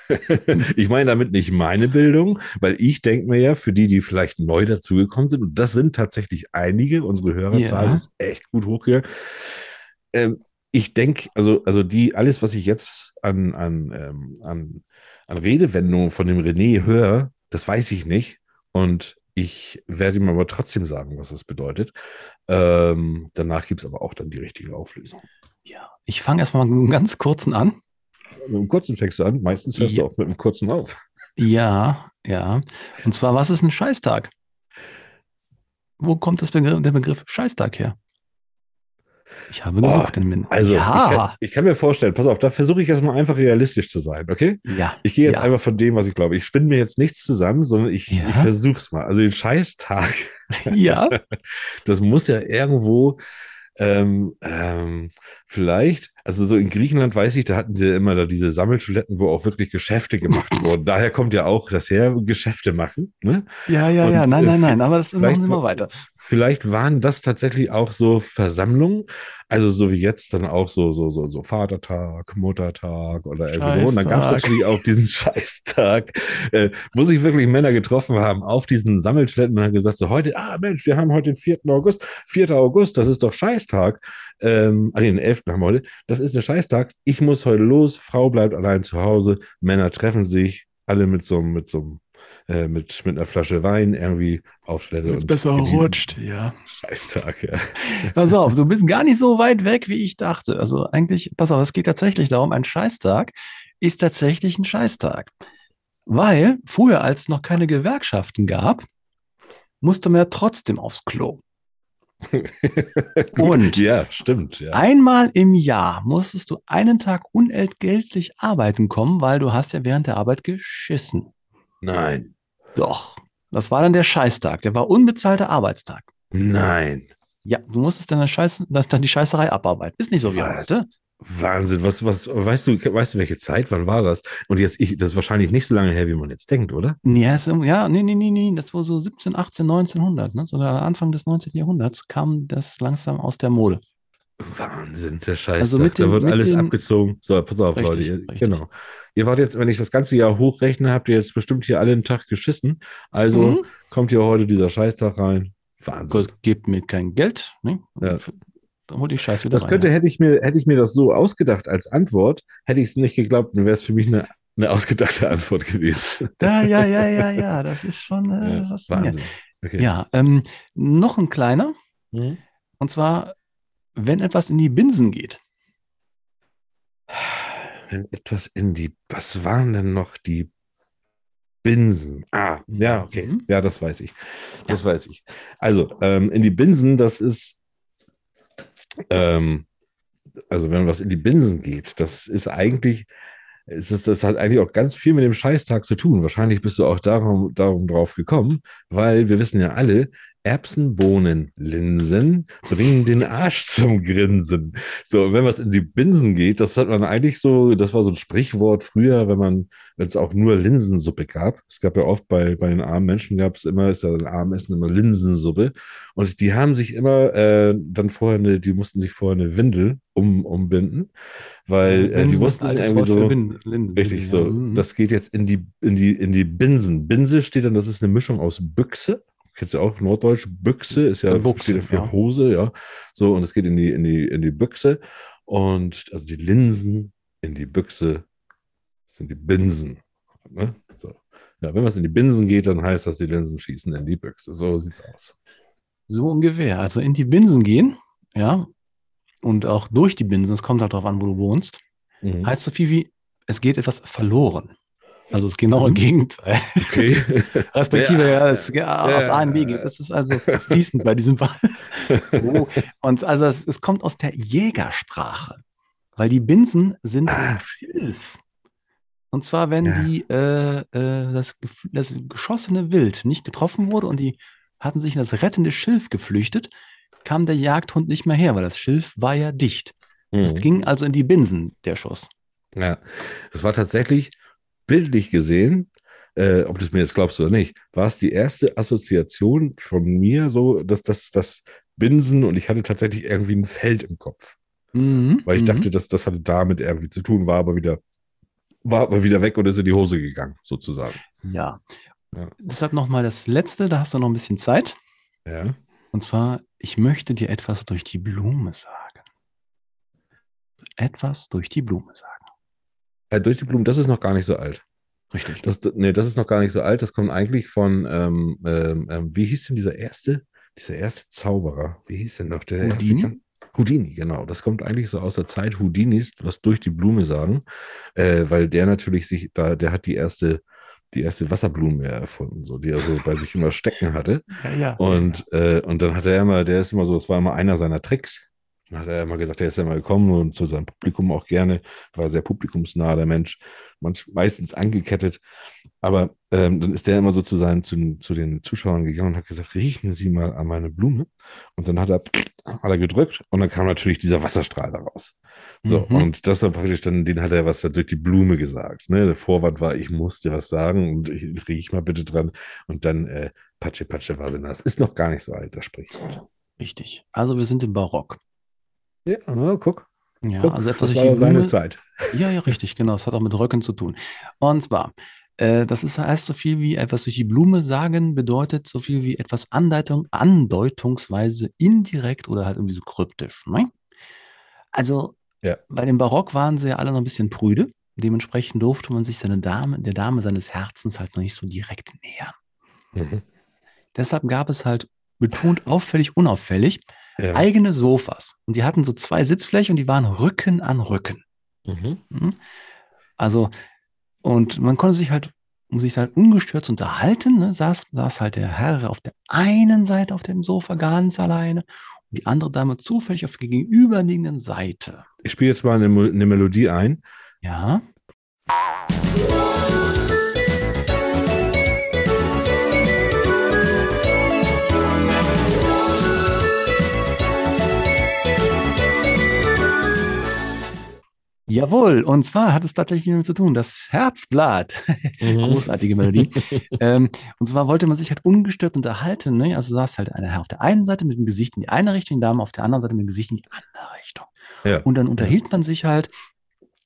*laughs* ich meine damit nicht meine Bildung, weil ich denke mir ja, für die, die vielleicht neu dazugekommen sind, und das sind tatsächlich einige, unsere Hörerzahl
Ja.
ist echt gut hochgegangen. Ähm, ich denke, also, also die, alles, was ich jetzt an, an, ähm, an, an Redewendungen von dem René höre, das weiß ich nicht. Und ich werde ihm aber trotzdem sagen, was das bedeutet. Ähm, danach gibt es aber auch dann die richtige Auflösung.
Ja. Ich fange erstmal mit einem ganz kurzen an.
Mit einem kurzen fängst du an, meistens hörst
Ja.
du auch mit einem kurzen auf.
Ja, ja. Und zwar, was ist ein Scheißtag? Wo kommt das Begriff, der Begriff Scheißtag her? Ich habe gesucht. in Min-
Also, ich, kann,
ja,
ich kann mir vorstellen, pass auf, da versuche ich erstmal einfach realistisch zu sein, okay?
ja.
Ich gehe jetzt
ja.
einfach von dem, was ich glaube. Ich spinne mir jetzt nichts zusammen, sondern ich,
Ja.
ich versuche es mal. Also den Scheißtag, *laughs*
Ja, *laughs*
das muss ja irgendwo ähm, ähm, vielleicht, also so in Griechenland weiß ich, da hatten sie immer da diese Sammeltoiletten, wo auch wirklich Geschäfte gemacht *laughs* wurden. Daher kommt ja auch das her, Geschäfte machen. Ne?
ja, ja,
Und,
ja. Nein,
äh,
nein, nein. Aber das machen Sie mal weiter.
Vielleicht waren das tatsächlich auch so Versammlungen, also so wie jetzt dann auch so, so, so, so Vatertag, Muttertag oder irgendwie so. Und dann gab es
Scheißtag.
natürlich auch diesen *laughs* Scheißtag, äh, wo sich wirklich Männer getroffen haben auf diesen Sammelstätten und haben gesagt, so heute, ah Mensch, wir haben heute den 4. August, 4. August, das ist doch Scheißtag. Ähm, nee, den 11. haben wir heute. Das ist der Scheißtag. Ich muss heute los, Frau bleibt allein zu Hause, Männer treffen sich, alle mit so mit so einem, äh, mit, mit einer Flasche Wein irgendwie auf Toilette
Wenn's
und
besser rutscht, ja.
Scheißtag, ja. *laughs*
Pass auf, du bist gar nicht so weit weg, wie ich dachte. Also eigentlich, pass auf, es geht tatsächlich darum, ein Scheißtag ist tatsächlich ein Scheißtag. Weil früher, als es noch keine Gewerkschaften gab, musste man ja trotzdem aufs Klo. *laughs* Und-
ja, stimmt. Ja.
Einmal im Jahr musstest du einen Tag unentgeltlich arbeiten kommen, weil du hast ja während der Arbeit geschissen.
Nein,
Doch. Das war dann der Scheißtag. Der war unbezahlter Arbeitstag.
nein.
Ja, du musstest dann, eine Scheiße, dann die Scheißerei abarbeiten. Ist nicht so wie
Was?
heute.
Wahnsinn, was, was, weißt du, weißt du, welche Zeit, wann war das? Und jetzt, ich, das ist wahrscheinlich nicht so lange her, wie man jetzt denkt, oder?
Ja, im- ja, nee, nee, nee, nee. Das war so 17, 18, 1900, ne? so Anfang des 19. Jahrhunderts kam das langsam aus der Mode.
Wahnsinn, der Scheiß.
Also mit
da
dem-
wird
mit
alles
den-
abgezogen. So, pass auf,
Richtig,
Leute.
Richtig.
Genau. Ihr wart jetzt, wenn ich das ganze Jahr hochrechne, habt ihr jetzt bestimmt hier alle einen Tag geschissen. Also
Mhm.
kommt hier heute dieser Scheißtag rein. Wahnsinn.
Gott, gebt mir kein Geld. Ne?
Ja.
Dann hol die Scheiße wieder
Das
rein.
könnte, hätte ich mir, hätte ich mir das so ausgedacht als Antwort, hätte ich es nicht geglaubt, dann wäre es für mich eine, eine ausgedachte Antwort gewesen.
Ja, ja, ja, ja, ja. Das ist schon äh,
Ja,
faszinierend.
Wahnsinn. Okay.
Ja, ähm, noch ein kleiner.
Mhm.
Und zwar, wenn etwas in die Binsen geht.
Wenn etwas in die, was waren denn noch die Binsen? Ah, ja, okay.
Mhm.
Ja, das weiß ich. Das weiß ich. Also, ähm, in die Binsen, das ist, ähm, also wenn was in die Binsen geht, das ist eigentlich, es ist, das hat eigentlich auch ganz viel mit dem Scheißtag zu tun. Wahrscheinlich bist du auch darum, darum drauf gekommen, weil wir wissen ja alle, Erbsen, Bohnen, Linsen bringen den Arsch zum Grinsen. So, wenn was in die Binsen geht, das hat man eigentlich so, das war so ein Sprichwort früher, wenn man, wenn es auch nur Linsensuppe gab. Es gab ja oft bei, bei den armen Menschen gab es immer, ist ja ein Abendessen immer Linsensuppe. Und die haben sich immer äh, dann vorher eine, die mussten sich vorher eine Windel um, umbinden, weil äh, die wussten irgendwie so.
Linden-
Richtig, so.
ja. Mhm.
Das geht jetzt in die, in die, in die Binsen. Binse steht dann, das ist eine Mischung aus Büchse. Kennst du auch Norddeutsch? Büchse ist ja,
Buchse,
für
ja.
Hose, ja. So, und es geht in die, in die, in die Büchse. Und also die Linsen in die Büchse sind die Binsen. Ne? So. Ja, wenn was in die Binsen geht, dann heißt das, die Linsen schießen in die Büchse. So sieht's aus.
So ungefähr. Also in die Binsen gehen, ja, und auch durch die Binsen, es kommt halt darauf an, wo du wohnst,
Mhm.
heißt so viel wie, es geht etwas verloren. Also das genaue
Mhm.
Gegenteil.
Okay. *laughs*
Respektive
Ja.
es, ja, aus
Ja.
A in B geht. Das ist also fließend bei diesem Fall. *laughs* Oh. Und also es, es kommt aus der Jägersprache. Weil die Binsen sind
Ah.
Schilf. Und zwar, wenn
Ja.
die, äh, äh, das, das geschossene Wild nicht getroffen wurde und die hatten sich in das rettende Schilf geflüchtet, kam der Jagdhund nicht mehr her, weil das Schilf war ja dicht. Es
Mhm.
ging also in die Binsen, der Schuss.
Ja, das war tatsächlich bildlich gesehen, äh, ob du es mir jetzt glaubst oder nicht, war es die erste Assoziation von mir so, dass das, das Binsen und ich hatte tatsächlich irgendwie ein Feld im Kopf,
Mhm,
weil ich
mhm.
dachte, dass das hatte damit irgendwie zu tun, war aber wieder, war aber wieder weg und ist in die Hose gegangen, sozusagen.
Ja.
Ja.
Deshalb nochmal das Letzte, da hast du noch ein bisschen Zeit.
Ja.
Und zwar, ich möchte dir etwas durch die Blume sagen. Etwas durch die Blume sagen.
Äh, durch die Blumen, das ist noch gar nicht so alt.
Richtig.
Das, nee, das ist noch gar nicht so alt. Das kommt eigentlich von, ähm, ähm, ähm, wie hieß denn dieser erste, dieser erste Zauberer? Wie hieß denn noch der
Houdini?
erste? Houdini, genau. Das kommt eigentlich so aus der Zeit Houdinis, was durch die Blume sagen, äh, weil der natürlich sich da, der hat die erste, die erste Wasserblume erfunden, so die er so bei sich immer stecken hatte.
ja, ja.
Und, äh, und dann hat er immer, der ist immer so, es war immer einer seiner Tricks. Dann hat er immer gesagt, der ist ja immer gekommen und zu seinem Publikum auch gerne, war sehr publikumsnah, der Mensch, manch, meistens angekettet. Aber ähm, dann ist der immer so zu, seinen, zu, den Zuschauern gegangen und hat gesagt, riechen Sie mal an meine Blume. Und dann hat er, hat er gedrückt und dann kam natürlich dieser Wasserstrahl daraus. So,
Mhm.
und das war praktisch dann, den hat er was durch die Blume gesagt. Ne? Der Vorwand war, ich muss dir was sagen und ich riech mal bitte dran. Und dann äh, Patsche, Patsche war sie nass. Ist noch gar nicht so alt, das Sprichwort.
Richtig. Also wir sind im Barock.
Ja, na, guck.
Ja,
guck
also etwas
das war ja seine. Zeit. *laughs*
Ja, ja, richtig, genau. Es hat auch mit Röcken zu tun. Und zwar, äh, das ist heißt so viel wie etwas durch die Blume sagen, bedeutet so viel wie etwas Andeutung, andeutungsweise indirekt oder halt irgendwie so kryptisch. Ne? Also,
Ja.
bei dem Barock waren sie ja alle noch ein bisschen prüde. Dementsprechend durfte man sich seine Dame, der Dame seines Herzens halt noch nicht so direkt nähern.
Mhm.
Deshalb gab es halt betont auffällig, unauffällig
Ja.
eigene Sofas. Und die hatten so zwei Sitzflächen und die waren Rücken an Rücken.
Mhm.
Mhm. Also, und man konnte sich halt um sich halt ungestört zu unterhalten, ne, saß, saß halt der Herr auf der einen Seite auf dem Sofa ganz alleine und die andere Dame zufällig auf der gegenüberliegenden Seite.
Ich spiele jetzt mal eine, eine Melodie ein.
Ja. Jawohl, und zwar hat es tatsächlich damit zu tun, das Herzblatt. *laughs* Großartige Melodie. *laughs* ähm, und zwar wollte man sich halt ungestört unterhalten. Ne? Also saß halt einer auf der einen Seite mit dem Gesicht in die eine Richtung, die Dame auf der anderen Seite mit dem Gesicht in die andere Richtung.
Ja.
Und dann unterhielt man sich halt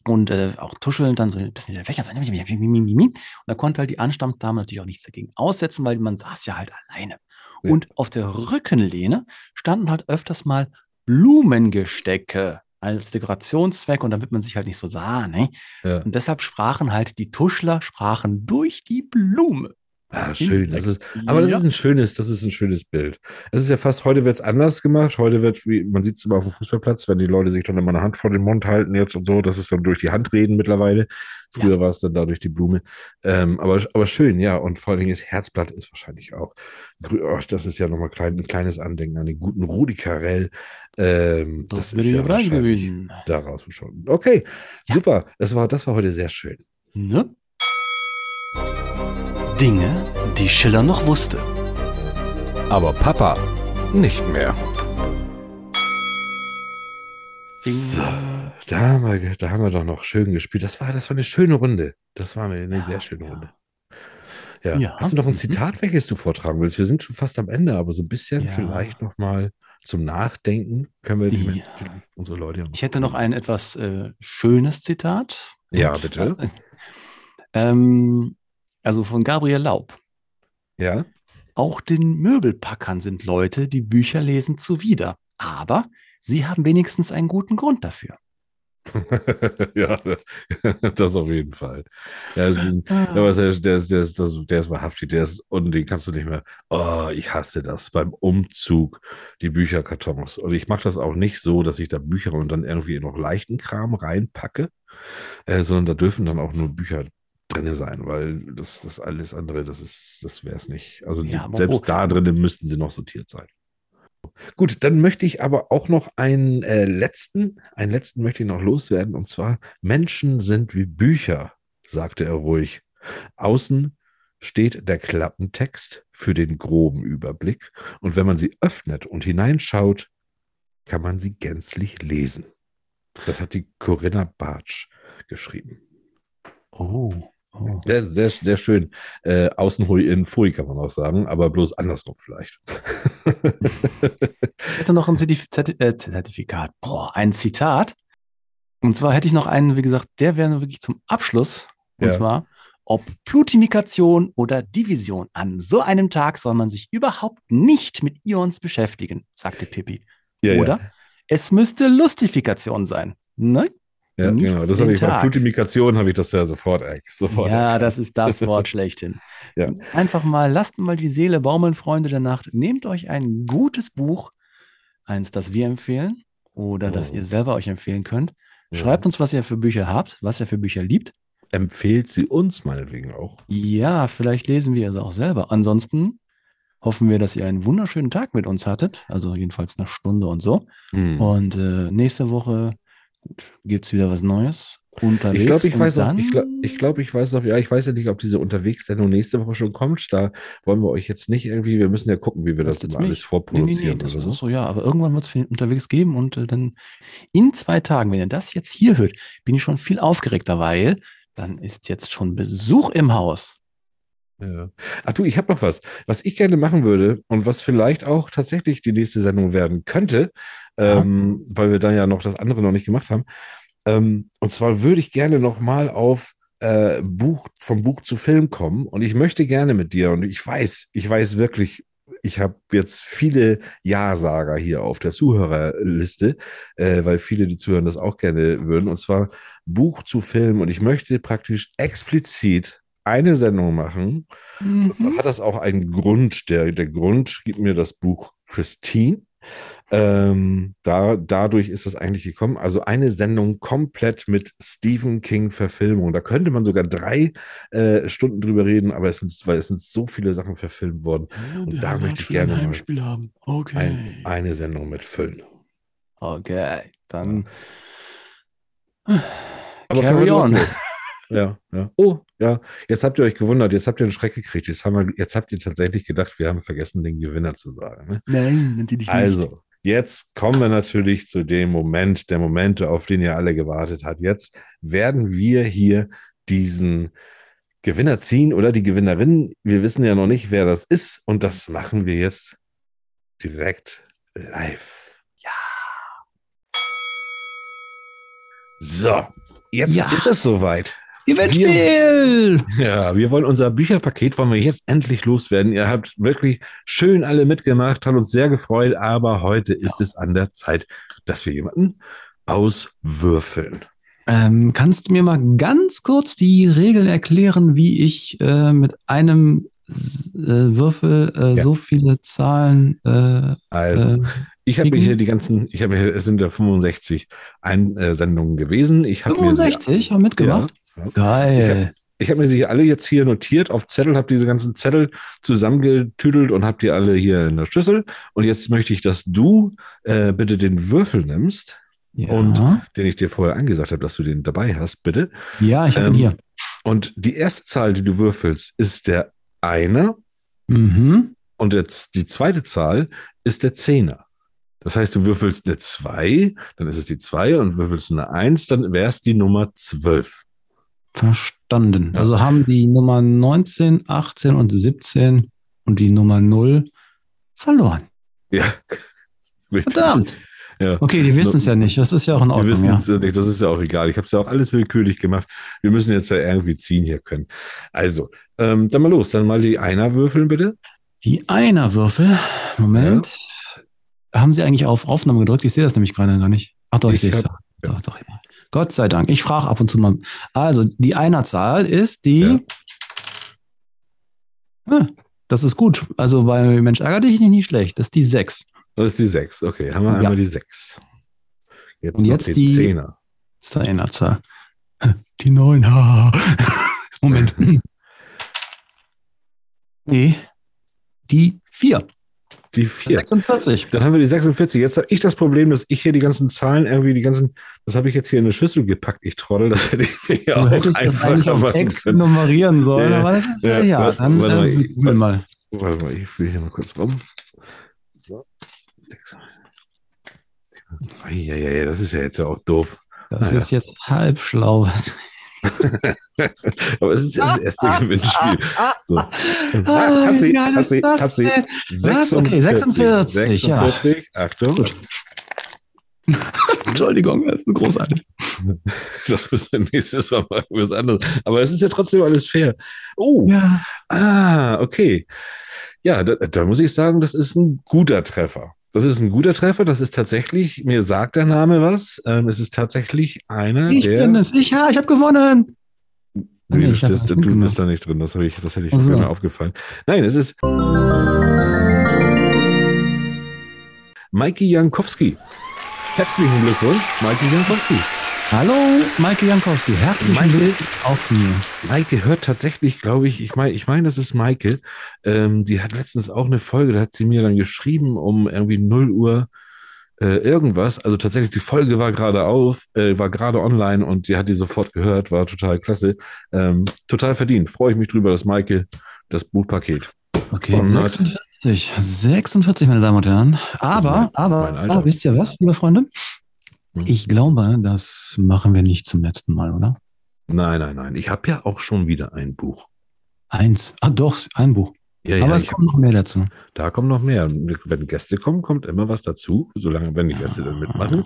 und äh, auch tuschelnd dann so ein bisschen in den Fächer. So, und da konnte halt die Anstammdame natürlich auch nichts dagegen aussetzen, weil man saß ja halt alleine.
Ja.
Und auf der Rückenlehne standen halt öfters mal Blumengestecke als Dekorationszweck und damit man sich halt nicht so sah. Ne?
Ja.
Und deshalb sprachen halt die Tuschler sprachen durch die Blume.
Ah, schön. Das ist,
Ja.
aber das ist ein schönes, das ist ein schönes Bild. Es ist ja fast, heute wird es anders gemacht. Heute wird, wie man sieht es immer auf dem Fußballplatz, wenn die Leute sich dann immer eine Hand vor den Mund halten jetzt und so, das ist dann durch die Hand reden mittlerweile. Früher war es dann da durch die Blume. Ähm, aber, aber schön, ja. Und vor allen Dingen das Herzblatt ist wahrscheinlich auch. Oh, das ist ja nochmal klein, ein kleines Andenken an den guten Rudi Carell. Ähm,
Das,
ist
wäre
ja
ja
wahrscheinlich
gewesen.
daraus schon. Okay, super. Das war, das war heute sehr schön.
Ne?
Dinge, die Schiller noch wusste. Aber Papa nicht mehr.
So, da haben, wir, da haben wir doch noch schön gespielt. Das war, das war eine schöne Runde. Das war eine, eine
Ja,
sehr schöne
ja.
Runde. Ja.
Ja.
Hast du noch ein
Mhm.
Zitat, welches du vortragen willst? Wir sind schon fast am Ende, aber so ein bisschen
Ja.
vielleicht noch mal zum Nachdenken können wir die, unsere Leute.
Ich hätte noch ein etwas äh, schönes Zitat.
Ja,
Und,
bitte.
äh, *laughs* ähm, also von Gabriel Laub.
Ja.
Auch den Möbelpackern sind Leute, die Bücher lesen, zuwider. Aber sie haben wenigstens einen guten Grund dafür. *laughs*
ja, *laughs* das auf jeden Fall. Ja, das ist Ja, aber der, der, ist- der, ist, der ist wahrhaftig, der ist, und den kannst du nicht mehr. Oh, ich hasse das beim Umzug, die Bücherkartons. Und ich mache das auch nicht so, dass ich da Bücher und dann irgendwie noch leichten Kram reinpacke, äh, sondern da dürfen dann auch nur Bücher drin sein, weil das, das alles andere, das ist, das wäre es nicht. Also
Ja,
selbst
wo-
da drinnen müssten sie noch sortiert sein. Gut, dann möchte ich aber auch noch einen äh, letzten, einen letzten möchte ich noch loswerden, und zwar Menschen sind wie Bücher, sagte er ruhig. Außen steht der Klappentext für den groben Überblick, und wenn man sie öffnet und hineinschaut, kann man sie gänzlich lesen. Das hat die Corinna Bartsch geschrieben.
Oh, oh.
Ja, sehr, sehr schön. Äh, Außenhui in Fui kann man auch sagen, aber bloß andersrum vielleicht.
Ich hätte noch ein Zertif Zerti äh, Zertifikat, boah, ein Zitat. Und zwar hätte ich noch einen, wie gesagt, der wäre wirklich zum Abschluss. Und
Ja.
zwar, ob Plutimikation oder Division, an so einem Tag soll man sich überhaupt nicht mit Ions beschäftigen, sagte Pippi.
Ja,
oder es müsste Lustifikation sein. Ne?
Ja, genau. Das habe ich bei. Plutimikation habe ich das ja sofort, sofort.
Ja,
erkannt.
das ist das *laughs* Wort schlechthin.
Ja.
Einfach mal, lasst mal die Seele baumeln, Freunde der Nacht. Nehmt euch ein gutes Buch, eins, das wir empfehlen oder das
Mhm.
ihr selber euch empfehlen könnt. Schreibt uns, was ihr für Bücher habt, was ihr für Bücher liebt.
Empfehlt sie uns meinetwegen auch.
Ja, vielleicht lesen wir es auch selber. Ansonsten hoffen wir, dass ihr einen wunderschönen Tag mit uns hattet. Also jedenfalls eine Stunde und so.
Hm.
Und äh, nächste Woche gibt es wieder was Neues. Unterwegs.
Ich glaube, ich weiß noch, ich glaube, ich, glaub, ich weiß noch, ja, ich weiß ja nicht, ob diese Unterwegs-Sendung nächste Woche schon kommt. Da wollen wir euch jetzt nicht irgendwie, wir müssen ja gucken, wie wir das immer alles
mich. Nee, nee,
vorproduzieren
nee, das
so.
so, ja. Aber irgendwann wird es unterwegs geben und äh, dann in zwei Tagen, wenn ihr das jetzt hier hört, bin ich schon viel aufgeregter, weil dann ist jetzt schon Besuch im Haus.
Ja. Ach du, ich habe noch was, was ich gerne machen würde und was vielleicht auch tatsächlich die nächste Sendung werden könnte,
Ja.
ähm, weil wir dann ja noch das andere noch nicht gemacht haben. Ähm, und zwar würde ich gerne noch mal auf äh, Buch vom Buch zu Film kommen und ich möchte gerne mit dir und ich weiß, ich weiß wirklich, ich habe jetzt viele Ja-Sager hier auf der Zuhörerliste, äh, weil viele, die zuhören, das auch gerne würden. Und zwar Buch zu Film und ich möchte praktisch explizit eine Sendung machen,
Mhm.
hat das auch einen Grund. Der, der Grund gibt mir das Buch Christine. Ähm, da, dadurch ist das eigentlich gekommen. Also eine Sendung komplett mit Stephen King-Verfilmung. Da könnte man sogar drei äh, Stunden drüber reden, aber es sind, weil es sind so viele Sachen verfilmt worden. Und da möchte ich gerne mal
Spiel haben. Okay.
ein, eine Sendung mitfüllen.
okay, dann.
Aber
Carry on. *laughs*
Ja, ja. Oh, ja. Jetzt habt ihr euch gewundert. Jetzt habt ihr einen Schreck gekriegt. Jetzt, haben wir, jetzt habt ihr tatsächlich gedacht, wir haben vergessen, den Gewinner zu sagen. Ne?
Nein, natürlich
Also, jetzt kommen wir natürlich zu dem Moment, der Momente, auf den ihr alle gewartet habt. Jetzt werden wir hier diesen Gewinner ziehen oder die Gewinnerin. Wir wissen ja noch nicht, wer das ist. Und das machen wir jetzt direkt live. Ja. So, jetzt
Ja.
ist es soweit.
Gewinnspiel!
Ja, wir wollen unser Bücherpaket, wollen wir jetzt endlich loswerden. Ihr habt wirklich schön alle mitgemacht, hat uns sehr gefreut, aber heute ist es an der Zeit, dass wir jemanden auswürfeln.
Ähm, kannst du mir mal ganz kurz die Regeln erklären, wie ich äh, mit einem äh, Würfel äh,
Ja.
so viele Zahlen äh,
Also,
äh,
ich habe mir hier die ganzen, ich habe mir, es sind ja 65 Einsendungen gewesen. Ich habe mir, sie-
65 haben mitgemacht?
Ja.
Geil.
ich habe mir sie alle jetzt hier notiert auf Zettel, habe diese ganzen Zettel zusammengetüdelt und habe die alle hier in der Schüssel. Und jetzt möchte ich, dass du äh, bitte den Würfel nimmst,
Ja,
und- den ich dir vorher angesagt habe, dass du den dabei hast, bitte.
ja ich habe
ähm,
ihn hier.
Und die erste Zahl, die du würfelst, ist der Einer
Mhm.
und jetzt die zweite Zahl ist der Zehner. Das heißt, du würfelst eine 2, dann ist es die 2 und würfelst eine 1, dann wäre es die Nummer 12.
Verstanden.
Ja.
Also haben die Nummer 19, 18 und 17 und die Nummer 0 verloren.
Ja. Richtig.
Verdammt.
Ja.
Okay, die wissen es ja nicht. Das ist ja auch in
Die
Ordnung.
wissen
Ja.
es ja nicht, das ist ja auch egal. Ich habe es ja auch alles willkürlich gemacht. Wir müssen jetzt ja irgendwie ziehen hier können. Also, ähm, dann mal los. Dann mal die Einer würfeln, bitte.
Die Einerwürfel. Moment. Haben Sie eigentlich auf Aufnahme gedrückt? Ich sehe das nämlich gerade gar nicht. Ach doch, ich,
Ich
sehe es. Doch, doch, doch, ja. Gott sei Dank. Ich frage ab und zu mal. Also, die Einerzahl ist die.
Ja.
Ah, das ist gut. Also bei Mensch ärger dich nicht, nicht schlecht. Das ist die 6.
Das ist die 6. Okay, haben wir
Ja.
einmal die 6. Jetzt
Und
noch
jetzt
die
die-
10er.
Das ist die Einerzahl. *laughs* Die 9. Moment. *laughs* Nee. Die 4.
Die 4.
46.
Dann haben wir die 46. Jetzt habe ich das Problem, dass ich hier die ganzen Zahlen irgendwie, die ganzen, das habe ich jetzt hier in eine Schüssel gepackt, ich Trottel, das hätte ich ja auch einfacher
auf
machen können.
nummerieren sollen,
Ja,
aber das ist ja,
ja, warte,
Dann
warte mal, ich-
google mal.
Warte mal, ich will hier mal kurz rum. So. Ja, ja, ja, das ist ja jetzt ja auch doof.
Das
Naja.
ist jetzt halb schlau. *laughs*
Aber es ist ja das erste Gewinnspiel. So.
Ah,
Hab sie,
wie geil
hab
ist
sie, hab sie.
denn? Was? Okay, 46, ja.
46, Achtung. *laughs*
Entschuldigung, das ist großartig. *laughs*
Das müssen wir nächstes Mal machen, was anderes. Aber es ist ja trotzdem alles fair. Oh,
Ja.
ah, okay. Ja, da, da muss ich sagen, das ist ein guter Treffer. Das ist ein guter Treffer. Das ist tatsächlich, mir sagt der Name was. Ähm, es ist tatsächlich einer,
Ich
der.
bin es. Ich, ja, ich habe gewonnen.
Nee,
Nee,
du,
ich das
du bist da nicht drin. Das, ich, das hätte ich
Ach so.
wäre mir aufgefallen. Nein, es ist Maiki Jankowski. Herzlichen Glückwunsch, Maiki Jankowski.
Hallo, Maike Jankowski. Herzlichen
Maike-
Glückwunsch auch von mir.
Maike hört tatsächlich, glaube ich, ich meine, ich meine, das ist Maike. Ähm, die hat letztens auch eine Folge, da hat sie mir dann geschrieben um irgendwie 0 Uhr äh, irgendwas. Also tatsächlich, die Folge war gerade auf, äh, war gerade online und sie hat die sofort gehört, war total klasse. Ähm, total verdient. Freue ich mich drüber, dass Maike das Buchpaket.
Okay,
Gewonnen hat.
46. 46, meine Damen und Herren. Aber, aber, aber, wisst ihr was, liebe Freunde?
Hm.
Ich glaube, das machen wir nicht zum letzten Mal, oder?
Nein, nein, nein. Ich habe ja auch schon wieder ein Buch.
Eins. Ah, doch, ein Buch.
Ja,
aber
ja,
es kommt noch mehr dazu.
da kommt noch mehr. Wenn Gäste kommen, kommt immer was dazu. Solange, wenn die Gäste dann mitmachen,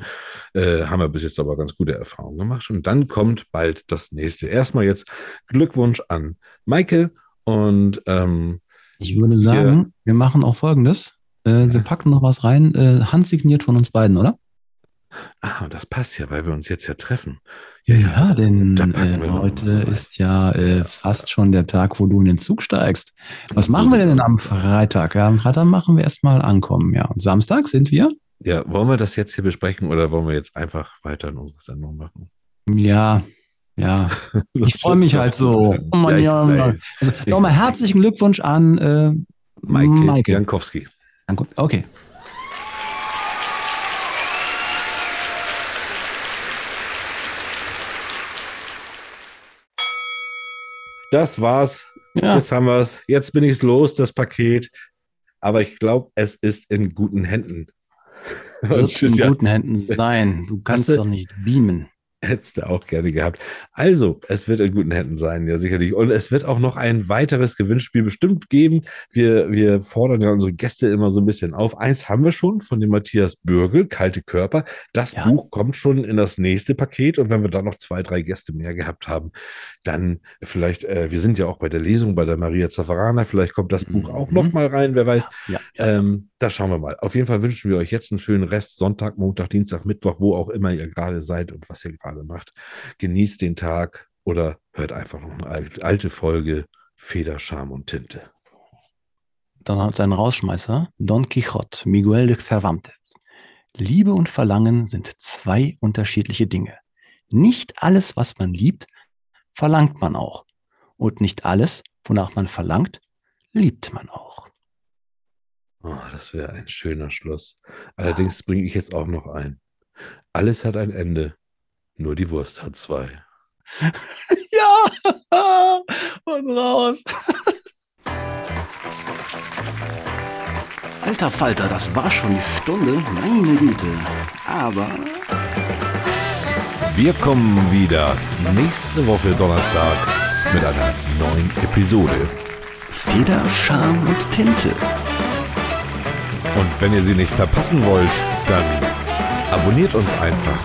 äh, haben wir bis jetzt aber ganz gute Erfahrungen gemacht. Und dann kommt bald das nächste. Erstmal jetzt Glückwunsch an Maike und ähm,
Ich würde sagen, wir machen auch folgendes. Äh, wir packen noch was rein, äh, handsigniert von uns beiden, oder?
Ah, und das passt ja, weil wir uns jetzt ja treffen.
Ja, denn
da packen wir
äh, heute ist ja äh, fast schon der Tag, wo du in den Zug steigst. Was
So
machen wir denn am Freitag? Ja, am Freitag machen wir erstmal ankommen, ja. Und Samstag sind wir?
Ja, wollen wir das jetzt hier besprechen oder wollen wir jetzt einfach weiter in unsere Sendung machen?
Ja, ja. *laughs* Ich
Das
freue mich halt so. Oh Mann,
Ja,
ja. Also nochmal herzlichen Glückwunsch an äh,
Maike. Jankowski.
Okay.
Das war's.
Ja.
Jetzt haben wir es. Jetzt bin ich's los, das Paket. Aber ich glaube, es ist in guten Händen. Und
Wird *laughs* in
ja.
guten Händen sein. Du kannst
du-
doch nicht beamen. *laughs*
Hättest du auch gerne gehabt. Also, es wird in guten Händen sein, ja, sicherlich. Und es wird auch noch ein weiteres Gewinnspiel bestimmt geben. Wir, wir fordern ja unsere Gäste immer so ein bisschen auf. Eins haben wir schon von dem Matthias Bürgel, Kalte Körper. Das
Ja.
Buch kommt schon in das nächste Paket. Und wenn wir da noch zwei, drei Gäste mehr gehabt haben, dann vielleicht, äh, wir sind ja auch bei der Lesung bei der Maria Zafarana. Vielleicht kommt das Buch
Mhm.
auch noch mal rein, wer weiß.
Ja, ja.
Ähm, da schauen wir mal. Auf jeden Fall wünschen wir euch jetzt einen schönen Rest, Sonntag, Montag, Dienstag, Mittwoch, wo auch immer ihr gerade seid und was ihr gerade macht. Genießt den Tag oder hört einfach noch eine alte, Folge Feder, Scham und Tinte.
Dann hat sein Rausschmeißer Don Quixote, Miguel de Cervantes. Liebe und Verlangen sind zwei unterschiedliche Dinge. Nicht alles, was man liebt, verlangt man auch. Und nicht alles, wonach man verlangt, liebt man auch.
Oh, das wäre ein schöner Schluss. Allerdings bringe ich jetzt auch noch ein. Alles hat ein Ende, nur die Wurst hat zwei. *laughs*
Ja, und raus.
Alter Falter, das war schon die Stunde. Meine Güte. Aber
Wir kommen wieder nächste Woche Donnerstag mit einer neuen Episode.
Feder, Scham und Tinte.
Und wenn ihr sie nicht verpassen wollt, dann abonniert uns einfach